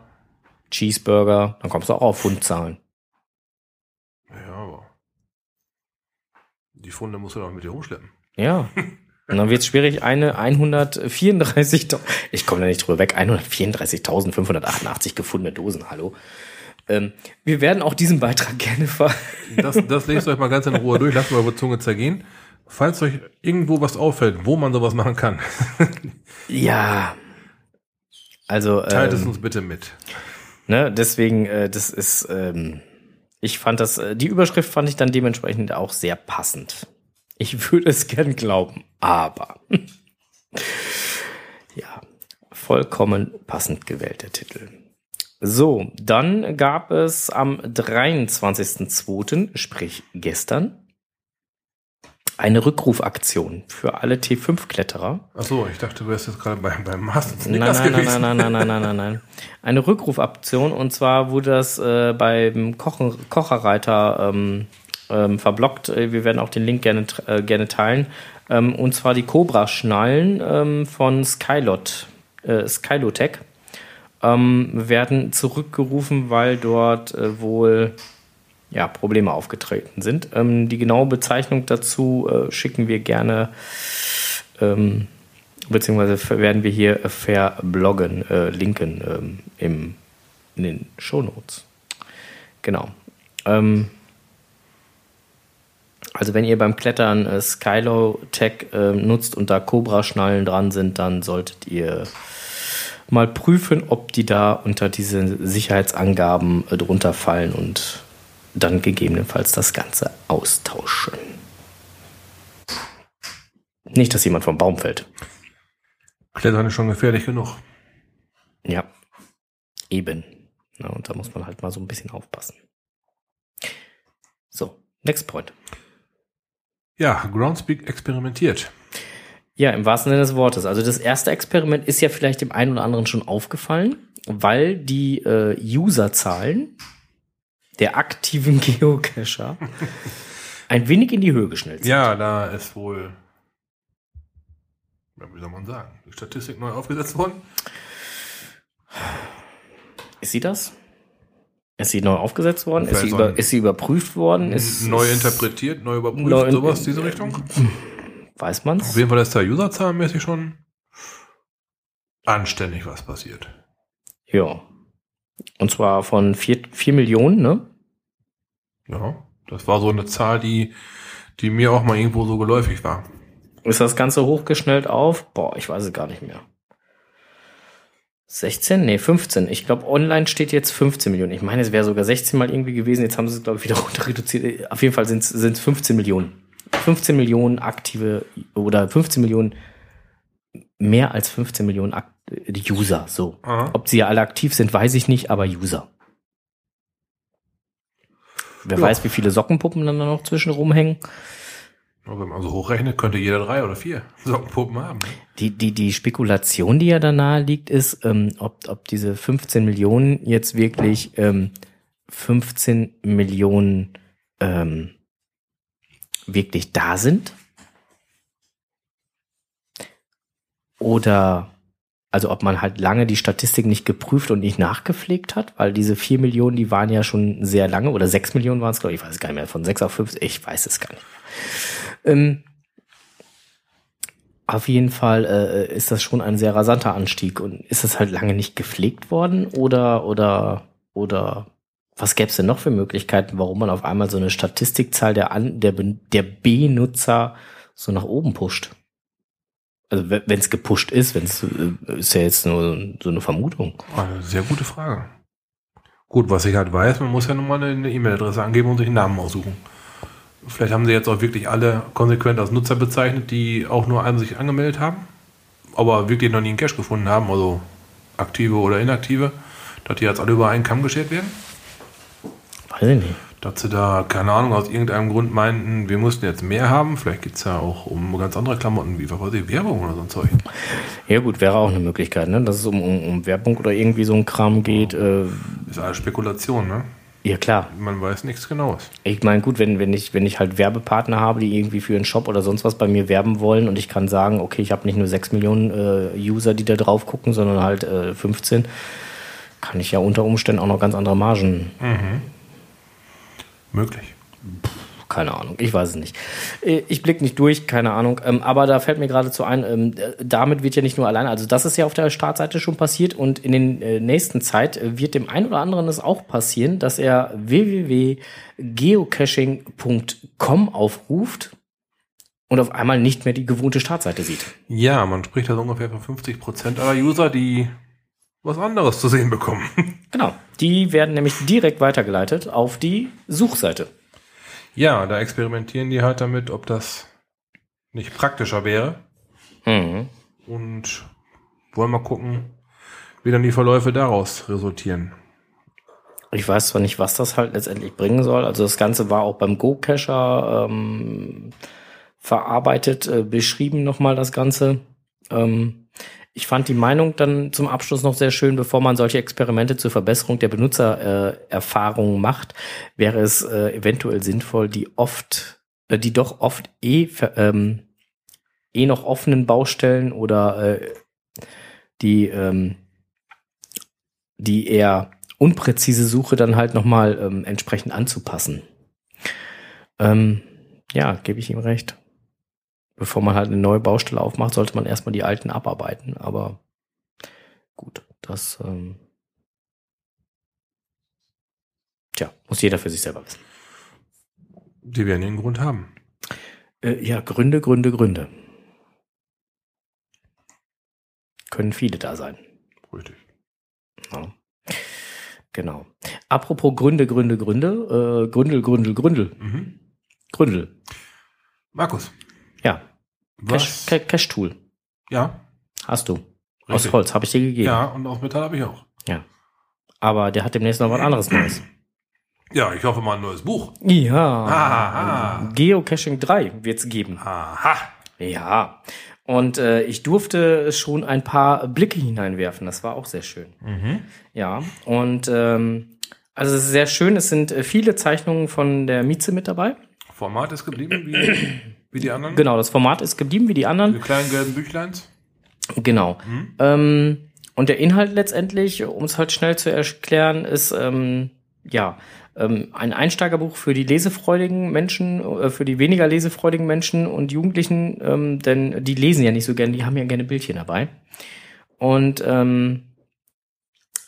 Cheeseburger, dann kommst du auch auf Fundzahlen. Ja, aber die Funde musst du doch mit dir rumschleppen. Ja. [LAUGHS] Und dann wird es schwierig, eine 134.000, ich komme da nicht drüber weg, 134.588 gefundene Dosen, hallo. Ähm, wir werden auch diesen Beitrag gerne ver... Das, das lest euch mal ganz in Ruhe durch, lasst mal eure Zunge zergehen. Falls euch irgendwo was auffällt, wo man sowas machen kann. [LAUGHS] ja. Also. Teilt ähm, es uns bitte mit. Ne, deswegen, äh, das ist, ähm, ich fand das, äh, die Überschrift fand ich dann dementsprechend auch sehr passend. Ich würde es gern glauben, aber [LAUGHS] ja, vollkommen passend gewählter Titel. So, dann gab es am 23.02., sprich gestern, eine Rückrufaktion für alle T5-Kletterer. Achso, ich dachte, du wärst jetzt gerade beim, beim Masters nein, nein, nein, Nein, nein, nein, nein, nein, nein, nein. Eine Rückrufaktion und zwar wurde das äh, beim Kochen, Kocherreiter ähm, ähm, verblockt. Äh, wir werden auch den Link gerne, äh, gerne teilen. Ähm, und zwar die Cobra-Schnallen ähm, von Skylot, äh, Skylotech ähm, werden zurückgerufen, weil dort äh, wohl ja, Probleme aufgetreten sind. Ähm, die genaue Bezeichnung dazu äh, schicken wir gerne, ähm, beziehungsweise werden wir hier verbloggen, äh, linken ähm, im, in den Shownotes. Genau. Ähm, also wenn ihr beim Klettern äh, Skylo Tech äh, nutzt und da Cobra-Schnallen dran sind, dann solltet ihr mal prüfen, ob die da unter diese Sicherheitsangaben äh, drunter fallen und dann gegebenenfalls das Ganze austauschen. Nicht, dass jemand vom Baum fällt. Klettern ist schon gefährlich genug. Ja, eben. Na, und da muss man halt mal so ein bisschen aufpassen. So, next point. Ja, Groundspeak experimentiert. Ja, im wahrsten Sinne des Wortes. Also das erste Experiment ist ja vielleicht dem einen oder anderen schon aufgefallen, weil die äh, Userzahlen der aktiven [LAUGHS] Geocacher ein wenig in die Höhe geschnellt sind. Ja, da ist wohl, wie soll man sagen, die Statistik neu aufgesetzt worden. Ist sie das? Ist sie neu aufgesetzt worden? Ist sie, über, ist sie, überprüft worden? Ist, neu interpretiert, neu überprüft, neu in, sowas, diese Richtung? Weiß man's? Auf jeden Fall ist da userzahlenmäßig schon anständig was passiert. Ja. Und zwar von 4, 4 Millionen, ne? Ja, das war so eine Zahl, die, die mir auch mal irgendwo so geläufig war. Ist das Ganze hochgeschnellt auf? Boah, ich weiß es gar nicht mehr. 16? Nee, 15. Ich glaube, online steht jetzt 15 Millionen. Ich meine, es wäre sogar 16 mal irgendwie gewesen. Jetzt haben sie es, glaube ich, wieder [LAUGHS] runter reduziert. Auf jeden Fall sind es 15 Millionen. 15 Millionen aktive oder 15 Millionen, mehr als 15 Millionen User. So. Aha. Ob sie ja alle aktiv sind, weiß ich nicht, aber User. Wer ja. weiß, wie viele Sockenpuppen dann noch zwischen rumhängen. wenn man so hochrechnet, könnte jeder drei oder vier Sockenpuppen haben. Ne? Die, die, die Spekulation, die ja da nahe liegt, ist, ähm, ob, ob diese 15 Millionen jetzt wirklich ähm, 15 Millionen ähm, wirklich da sind. Oder also ob man halt lange die Statistik nicht geprüft und nicht nachgepflegt hat, weil diese vier Millionen, die waren ja schon sehr lange, oder sechs Millionen waren es, glaube ich, ich weiß es gar nicht mehr, von sechs auf fünf, ich weiß es gar nicht. Ähm, auf jeden Fall äh, ist das schon ein sehr rasanter Anstieg und ist das halt lange nicht gepflegt worden oder oder oder was gäbe es denn noch für Möglichkeiten, warum man auf einmal so eine Statistikzahl der, An der, der B-Nutzer so nach oben pusht? Also wenn es gepusht ist, wenn es äh, ist ja jetzt nur so eine Vermutung. Eine sehr gute Frage. Gut, was ich halt weiß, man muss ja nun mal eine E-Mail-Adresse angeben und sich einen Namen aussuchen. Vielleicht haben sie jetzt auch wirklich alle konsequent als Nutzer bezeichnet, die auch nur einmal sich angemeldet haben, aber wirklich noch nie einen Cache gefunden haben, also aktive oder inaktive, dass die jetzt alle über einen Kamm geschert werden. Weiß ich nicht. Dass sie da, keine Ahnung, aus irgendeinem Grund meinten, wir mussten jetzt mehr haben. Vielleicht geht es ja auch um ganz andere Klamotten, wie was weiß ich, Werbung oder so ein Zeug. Ja gut, wäre auch eine Möglichkeit, ne? dass es um, um, um Werbung oder irgendwie so ein Kram geht. Äh, Ist alles Spekulation, ne? ja klar. Man weiß nichts Genaues. Ich meine, gut, wenn, wenn, ich, wenn ich halt Werbepartner habe, die irgendwie für einen Shop oder sonst was bei mir werben wollen und ich kann sagen, okay, ich habe nicht nur 6 Millionen äh, User, die da drauf gucken, sondern halt äh, 15, kann ich ja unter Umständen auch noch ganz andere Margen Möglich. Keine Ahnung, ich weiß es nicht. Äh, Ich blick nicht durch, keine Ahnung. Ähm, Aber da fällt mir geradezu ein, ähm, äh, damit wird ja nicht nur allein, also das ist ja auf der Startseite schon passiert und in den äh, nächsten Zeit äh, wird dem einen oder anderen es auch passieren, dass er www.geocaching.com aufruft und auf einmal nicht mehr die gewohnte Startseite sieht. Ja, man spricht da so ungefähr von 50% aller User, die was anderes zu sehen bekommen. [LAUGHS] Genau. Die werden nämlich direkt weitergeleitet auf die Suchseite. Ja, da experimentieren die halt damit, ob das nicht praktischer wäre. Mhm. Und wollen mal gucken, wie dann die Verläufe daraus resultieren. Ich weiß zwar nicht, was das halt letztendlich bringen soll. Also das Ganze war auch beim Go-Cacher ähm, verarbeitet, äh, beschrieben nochmal das Ganze. Ähm, ich fand die Meinung dann zum Abschluss noch sehr schön, bevor man solche Experimente zur Verbesserung der Benutzererfahrung äh, macht, wäre es äh, eventuell sinnvoll, die oft, äh, die doch oft eh, ähm, eh noch offenen Baustellen oder äh, die, ähm, die eher unpräzise Suche dann halt nochmal ähm, entsprechend anzupassen. Ähm, ja, gebe ich ihm recht. Bevor man halt eine neue Baustelle aufmacht, sollte man erstmal die alten abarbeiten. Aber gut, das ähm, tja, muss jeder für sich selber wissen. Die werden ihren Grund haben. Äh, ja, Gründe, Gründe, Gründe. Können viele da sein. Richtig. Ja. Genau. Apropos Gründe, Gründe, Gründe. Äh, Gründel, Gründel, Gründel. Mhm. Gründel. Markus, Ja. was? Cash- Ca- Cash-Tool. Ja, Hast du. Aus Richtig. Holz, habe ich dir gegeben. ja, und aus Metall habe ich auch. ja. Aber der hat demnächst noch was anderes Neues. Ja, ich hoffe mal ein neues Buch. Ja. Aha. Geocaching 3 wird's geben. Aha. Ja. Und äh, ich durfte schon ein paar Blicke hineinwerfen. Das war auch sehr schön. Ja. Und ähm, also es ist sehr schön. Es sind äh, viele Zeichnungen von der Mieze mit dabei. Format ist geblieben, wie, [CLEARS THROAT] wie die anderen. Genau, das Format ist geblieben wie die anderen. Die kleinen gelben Büchleins. Genau. Ähm, und der Inhalt letztendlich, um es halt schnell zu erklären, ist ähm, ja ähm, ein Einsteigerbuch für die lesefreudigen Menschen, äh, für die weniger lesefreudigen Menschen und Jugendlichen, ähm, denn die lesen ja nicht so gerne, die haben ja gerne Bildchen dabei. Und ähm,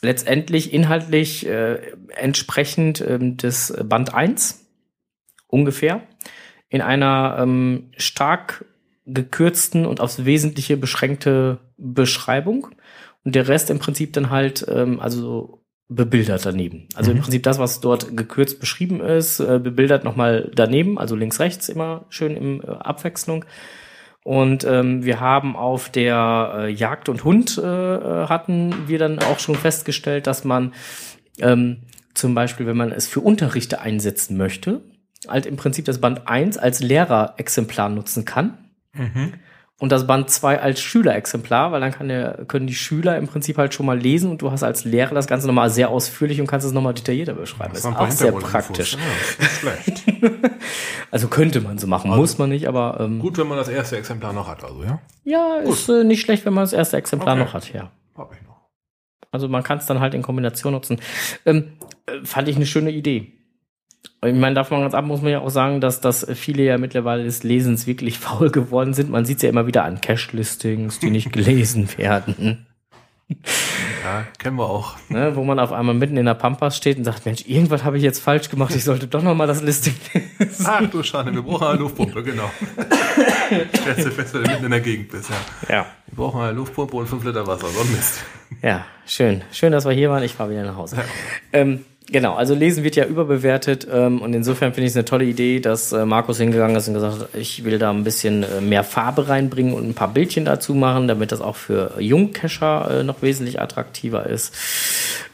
letztendlich inhaltlich äh, entsprechend ähm, des Band 1 ungefähr in einer ähm, stark gekürzten und aufs Wesentliche beschränkte Beschreibung und der Rest im Prinzip dann halt ähm, also bebildert daneben. Also im Prinzip das, was dort gekürzt beschrieben ist, äh, bebildert nochmal daneben, also links, rechts immer schön in äh, Abwechslung. Und ähm, wir haben auf der äh, Jagd und Hund äh, äh, hatten wir dann auch schon festgestellt, dass man ähm, zum Beispiel, wenn man es für Unterrichte einsetzen möchte, halt im Prinzip das Band 1 als Lehrerexemplar nutzen kann und das Band 2 als Schülerexemplar, weil dann kann der, können die Schüler im Prinzip halt schon mal lesen und du hast als Lehrer das Ganze nochmal sehr ausführlich und kannst es nochmal detaillierter beschreiben. Das ist auch sehr praktisch. Ja, ist nicht schlecht. [LAUGHS] Also könnte man so machen, muss man nicht, aber ähm, Gut, wenn man das erste Exemplar noch hat, also, ja? ja, ist äh, nicht schlecht, wenn man das erste Exemplar Okay. noch hat, ja. Hab ich noch. Also man kann es dann halt in Kombination nutzen. Ähm, äh, fand ich eine schöne Idee. Ich meine, davon ganz ab muss man ja auch sagen, dass, dass viele ja mittlerweile des Lesens wirklich [LAUGHS] faul geworden sind. Man sieht es ja immer wieder an Cache-Listings, die nicht [LAUGHS] gelesen werden. Ja, kennen wir auch. Ne, wo man auf einmal mitten in der Pampas steht und sagt, Mensch, irgendwas habe ich jetzt falsch gemacht, ich sollte doch noch mal das Listing lesen. Ach du Schande, wir brauchen eine Luftpumpe, genau. [LAUGHS] Stellst du fest, wenn du mitten in der Gegend bist, ja. Ja. Wir brauchen eine Luftpumpe und 5 Liter Wasser, so ein Mist. Ja, schön. Schön, dass wir hier waren. Ich fahre wieder nach Hause. Ähm, Genau, also Lesen wird ja überbewertet ähm, und insofern finde ich es eine tolle Idee, dass äh, Markus hingegangen ist und gesagt hat, ich will da ein bisschen äh, mehr Farbe reinbringen und ein paar Bildchen dazu machen, damit das auch für Jungkescher äh, noch wesentlich attraktiver ist.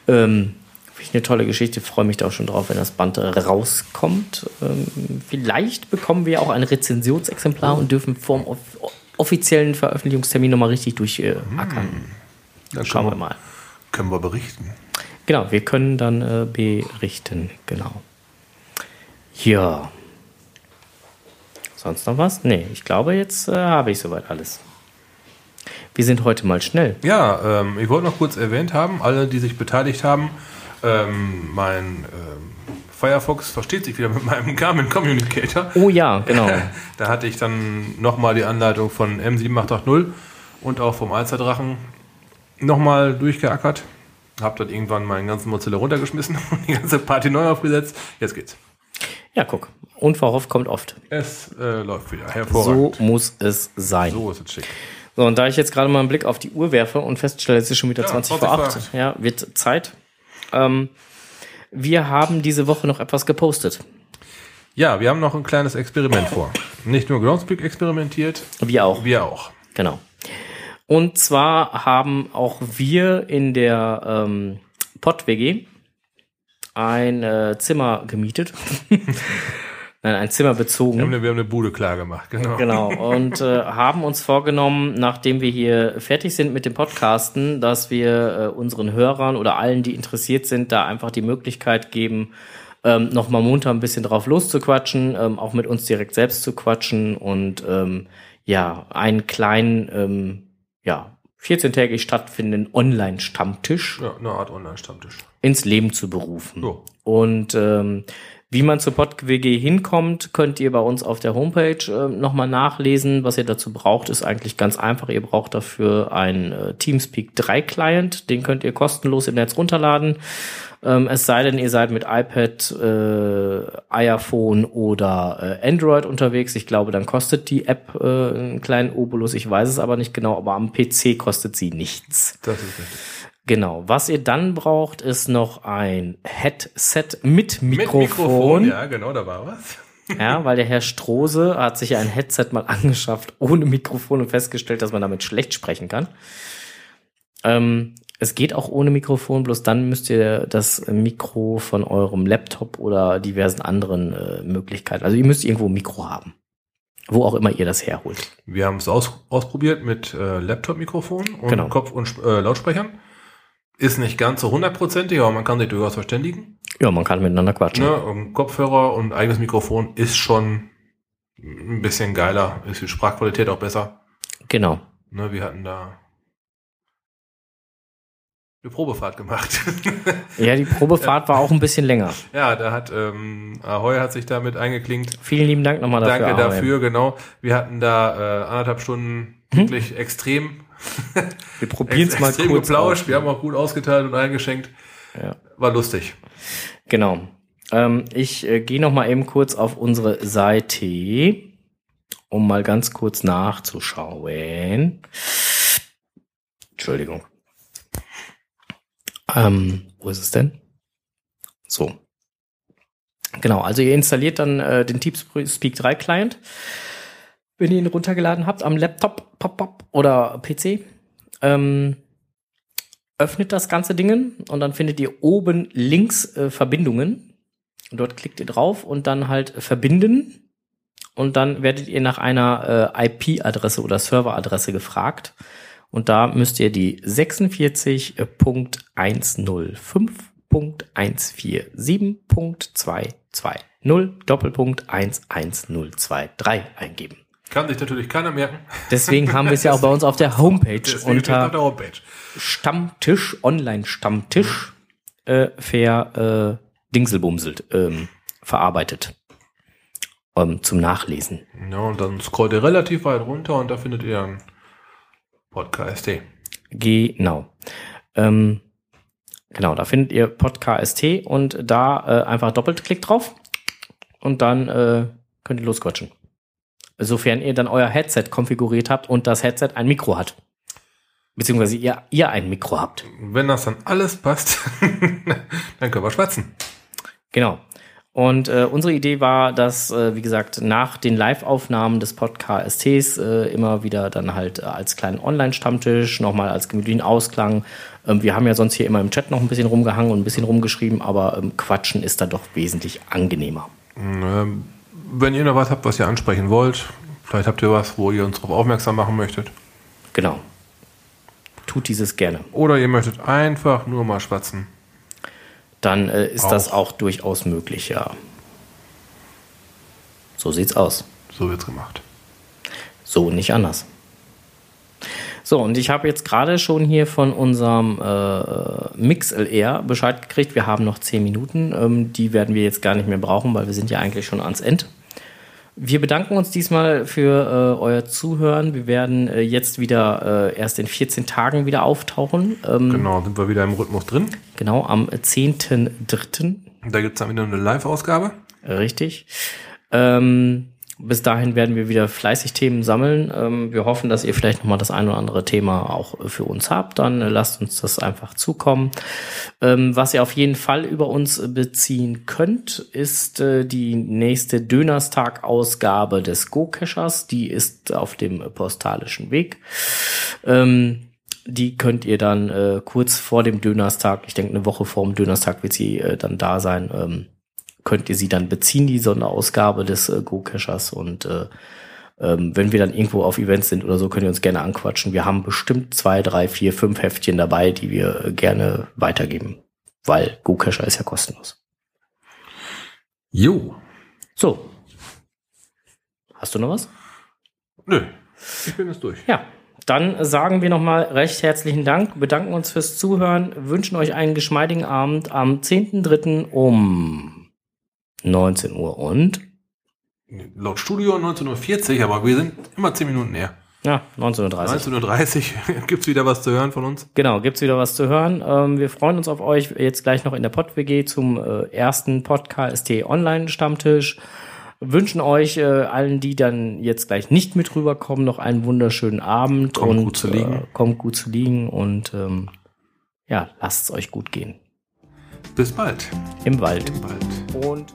Ähm, finde ich eine tolle Geschichte, freue mich da auch schon drauf, wenn das Band rauskommt. Ähm, vielleicht bekommen wir auch ein Rezensionsexemplar und dürfen vorm off offiziellen Veröffentlichungstermin nochmal richtig durchackern. Dann Schauen wir mal. Können wir berichten. Genau, wir können dann äh, berichten, genau. Ja. Sonst noch was? Nee, ich glaube, jetzt äh, habe ich soweit alles. Wir sind heute mal schnell. Ja, ähm, ich wollte noch kurz erwähnt haben, alle, die sich beteiligt haben, ähm, mein ähm, Firefox versteht sich wieder mit meinem [LAUGHS] Garmin Communicator. Oh ja, genau. [LAUGHS] da hatte ich dann nochmal die Anleitung von M7880 und auch vom Alsterdrachen nochmal durchgeackert. Hab dann irgendwann meinen ganzen Mozilla runtergeschmissen [LAUGHS] und die ganze Party neu aufgesetzt. Jetzt geht's. Ja, guck. Unverhofft kommt oft. Es äh, läuft wieder. So Hervorragend. muss es sein. So, ist es schick. So, und da ich jetzt gerade mal einen Blick auf die Uhr werfe und feststelle, es ist schon wieder Ja, 20 vor 20 vor 8, acht. ja, wird Zeit. Ähm, wir haben diese Woche noch etwas gepostet. Ja, wir haben noch ein kleines Experiment vor. Nicht nur Groundspeak experimentiert, Wir auch. wir auch. Genau. Und zwar haben auch wir in der ähm, Pott-WG ein äh, Zimmer gemietet. [LAUGHS] Nein, ein Zimmer Wir haben bezogen. eine, wir haben eine Bude klar gemacht, genau. Genau. [LAUGHS] Und äh, haben uns vorgenommen, nachdem wir hier fertig sind mit dem Podcasten, dass wir äh, unseren Hörern oder allen, die interessiert sind, da einfach die Möglichkeit geben, ähm, nochmal munter ein bisschen drauf loszuquatschen, ähm, auch mit uns direkt selbst zu quatschen und ähm, ja, einen kleinen, ähm, ja, 14-tägig stattfindenden Online-Stammtisch Ja, eine Art Online-Stammtisch. ins Leben zu berufen. So. Und ähm, wie man zur PodWG hinkommt, könnt ihr bei uns auf der Homepage äh, nochmal nachlesen. Was ihr dazu braucht, ist eigentlich ganz einfach. Ihr braucht dafür einen äh, Teamspeak 3 Client. Den könnt ihr kostenlos im Netz runterladen. Ähm, es sei denn, ihr seid mit iPad, äh, iPhone oder äh, Android unterwegs. Ich glaube, dann kostet die App äh, einen kleinen Obolus. Ich weiß es aber nicht genau, aber am PC kostet sie nichts. Das ist. Genau. Was ihr dann braucht, ist noch ein Headset mit Mit Mikrofon. Mikrofon, ja, genau, da war was. Ja, weil der Herr Strose hat sich ja ein Headset mal angeschafft ohne Mikrofon und festgestellt, dass man damit schlecht sprechen kann. Ähm, es geht auch ohne Mikrofon, bloß dann müsst ihr das Mikro von eurem Laptop oder diversen anderen äh, Möglichkeiten. Also ihr müsst irgendwo ein Mikro haben. Wo auch immer ihr das herholt. Wir haben es aus, ausprobiert mit äh, Laptop-Mikrofon und Genau. Kopf- und äh, Lautsprechern. Ist nicht ganz so hundertprozentig, aber man kann sich durchaus verständigen. Ja, man kann miteinander quatschen. Ne? Und Kopfhörer und eigenes Mikrofon ist schon ein bisschen geiler, ist die Sprachqualität auch besser. Genau. Ne? Wir hatten da eine Probefahrt gemacht. [LAUGHS] Ja, die Probefahrt war auch ein bisschen länger. [LAUGHS] ja, da hat ähm, Ahoy hat sich damit eingeklinkt. Vielen lieben Dank nochmal dafür. Danke dafür, genau. Wir hatten da äh, anderthalb Stunden wirklich extrem, [LAUGHS] Wir probieren es mal extrem kurz geplauscht. aus. Wir haben auch gut ausgeteilt und eingeschenkt. Ja. War lustig. Genau. Ähm, ich äh, gehe noch mal eben kurz auf unsere Seite, um mal ganz kurz nachzuschauen. Entschuldigung. Ähm, wo ist es denn? So. Genau, also ihr installiert dann äh, den Teamspeak 3 Client, wenn ihr ihn runtergeladen habt am Laptop pop, pop, oder PC. Ähm, öffnet das ganze Ding und dann findet ihr oben links äh, Verbindungen. Und dort klickt ihr drauf und dann halt verbinden. Und dann werdet ihr nach einer äh, IP-Adresse oder Serveradresse gefragt. Und da müsst ihr die 46.105.147.220 Doppelpunkt 11023 eingeben. Kann sich natürlich keiner merken. Deswegen haben wir es ja auch bei uns auf der [LAUGHS] Homepage Deswegen unter der Homepage. Stammtisch, Online-Stammtisch, äh, ver äh, Dingselbumselt, ähm, verarbeitet. Ähm, zum Nachlesen. Ja, und dann scrollt ihr relativ weit runter und da findet ihr einen Podcast. Genau. Ähm, genau, da findet ihr Podcast und da äh, einfach Doppelklick drauf und dann äh, könnt ihr losquatschen. Sofern ihr dann euer Headset konfiguriert habt und das Headset ein Mikro hat. Beziehungsweise ihr, ihr ein Mikro habt. Wenn das dann alles passt, [LAUGHS] dann können wir schwatzen. Genau. Und äh, unsere Idee war, dass, äh, wie gesagt, nach den Live-Aufnahmen des Podcasts äh, immer wieder dann halt als kleinen Online-Stammtisch, nochmal als gemütlichen Ausklang. Ähm, wir haben ja sonst hier immer im Chat noch ein bisschen rumgehangen und ein bisschen rumgeschrieben, aber ähm, Quatschen ist da doch wesentlich angenehmer. Ähm, wenn ihr noch was habt, was ihr ansprechen wollt, vielleicht habt ihr was, wo ihr uns darauf aufmerksam machen möchtet. Genau. Tut dieses gerne. Oder ihr möchtet einfach nur mal schwatzen dann äh, ist auch. das auch durchaus möglich, ja. So sieht's aus. So wird's gemacht. So, nicht anders. So, und ich habe jetzt gerade schon hier von unserem äh, MixLR Bescheid gekriegt. Wir haben noch 10 Minuten. Ähm, die werden wir jetzt gar nicht mehr brauchen, weil wir sind ja eigentlich schon ans Ende. Wir bedanken uns diesmal für äh, euer Zuhören. Wir werden äh, jetzt wieder äh, erst in 14 Tagen wieder auftauchen. Ähm, genau, sind wir wieder im Rhythmus drin. Genau, am 10.3. Da gibt es dann wieder eine Live-Ausgabe. Richtig. Ähm, bis dahin werden wir wieder fleißig Themen sammeln. Ähm, wir hoffen, dass ihr vielleicht nochmal das ein oder andere Thema auch für uns habt. Dann äh, lasst uns das einfach zukommen. Ähm, was ihr auf jeden Fall über uns beziehen könnt, ist äh, die nächste Dönerstag-Ausgabe des Go-Cachers. Die ist auf dem postalischen Weg. Ähm, die könnt ihr dann äh, kurz vor dem Dönerstag, ich denke eine Woche vor dem Dönerstag wird sie äh, dann da sein, ähm, könnt ihr sie dann beziehen, die Sonderausgabe des äh, Go-Cachers. Und äh, ähm, wenn wir dann irgendwo auf Events sind oder so, könnt ihr uns gerne anquatschen. Wir haben bestimmt zwei, drei, vier, fünf Heftchen dabei, die wir äh, gerne weitergeben. Weil Go-Cacher ist ja kostenlos. Jo. So. Hast du noch was? Nö. Ich bin jetzt durch. Ja. Dann sagen wir nochmal recht herzlichen Dank, bedanken uns fürs Zuhören, wünschen euch einen geschmeidigen Abend am 10.3. um 19 Uhr und? Laut Studio 19.40 Uhr, aber wir sind immer 10 Minuten näher. Ja, 19.30 Uhr. 19.30 Uhr [LAUGHS] gibt es wieder was zu hören von uns. Genau, gibt es wieder was zu hören. Ähm, wir freuen uns auf euch jetzt gleich noch in der PodWG zum äh, ersten Podcast Online Stammtisch. Wünschen euch äh, allen, die dann jetzt gleich nicht mit rüberkommen, noch einen wunderschönen Abend. Kommt und, gut zu liegen. Äh, kommt gut zu liegen und ähm, ja, lasst es euch gut gehen. Bis bald. Im Wald. Im Wald. Und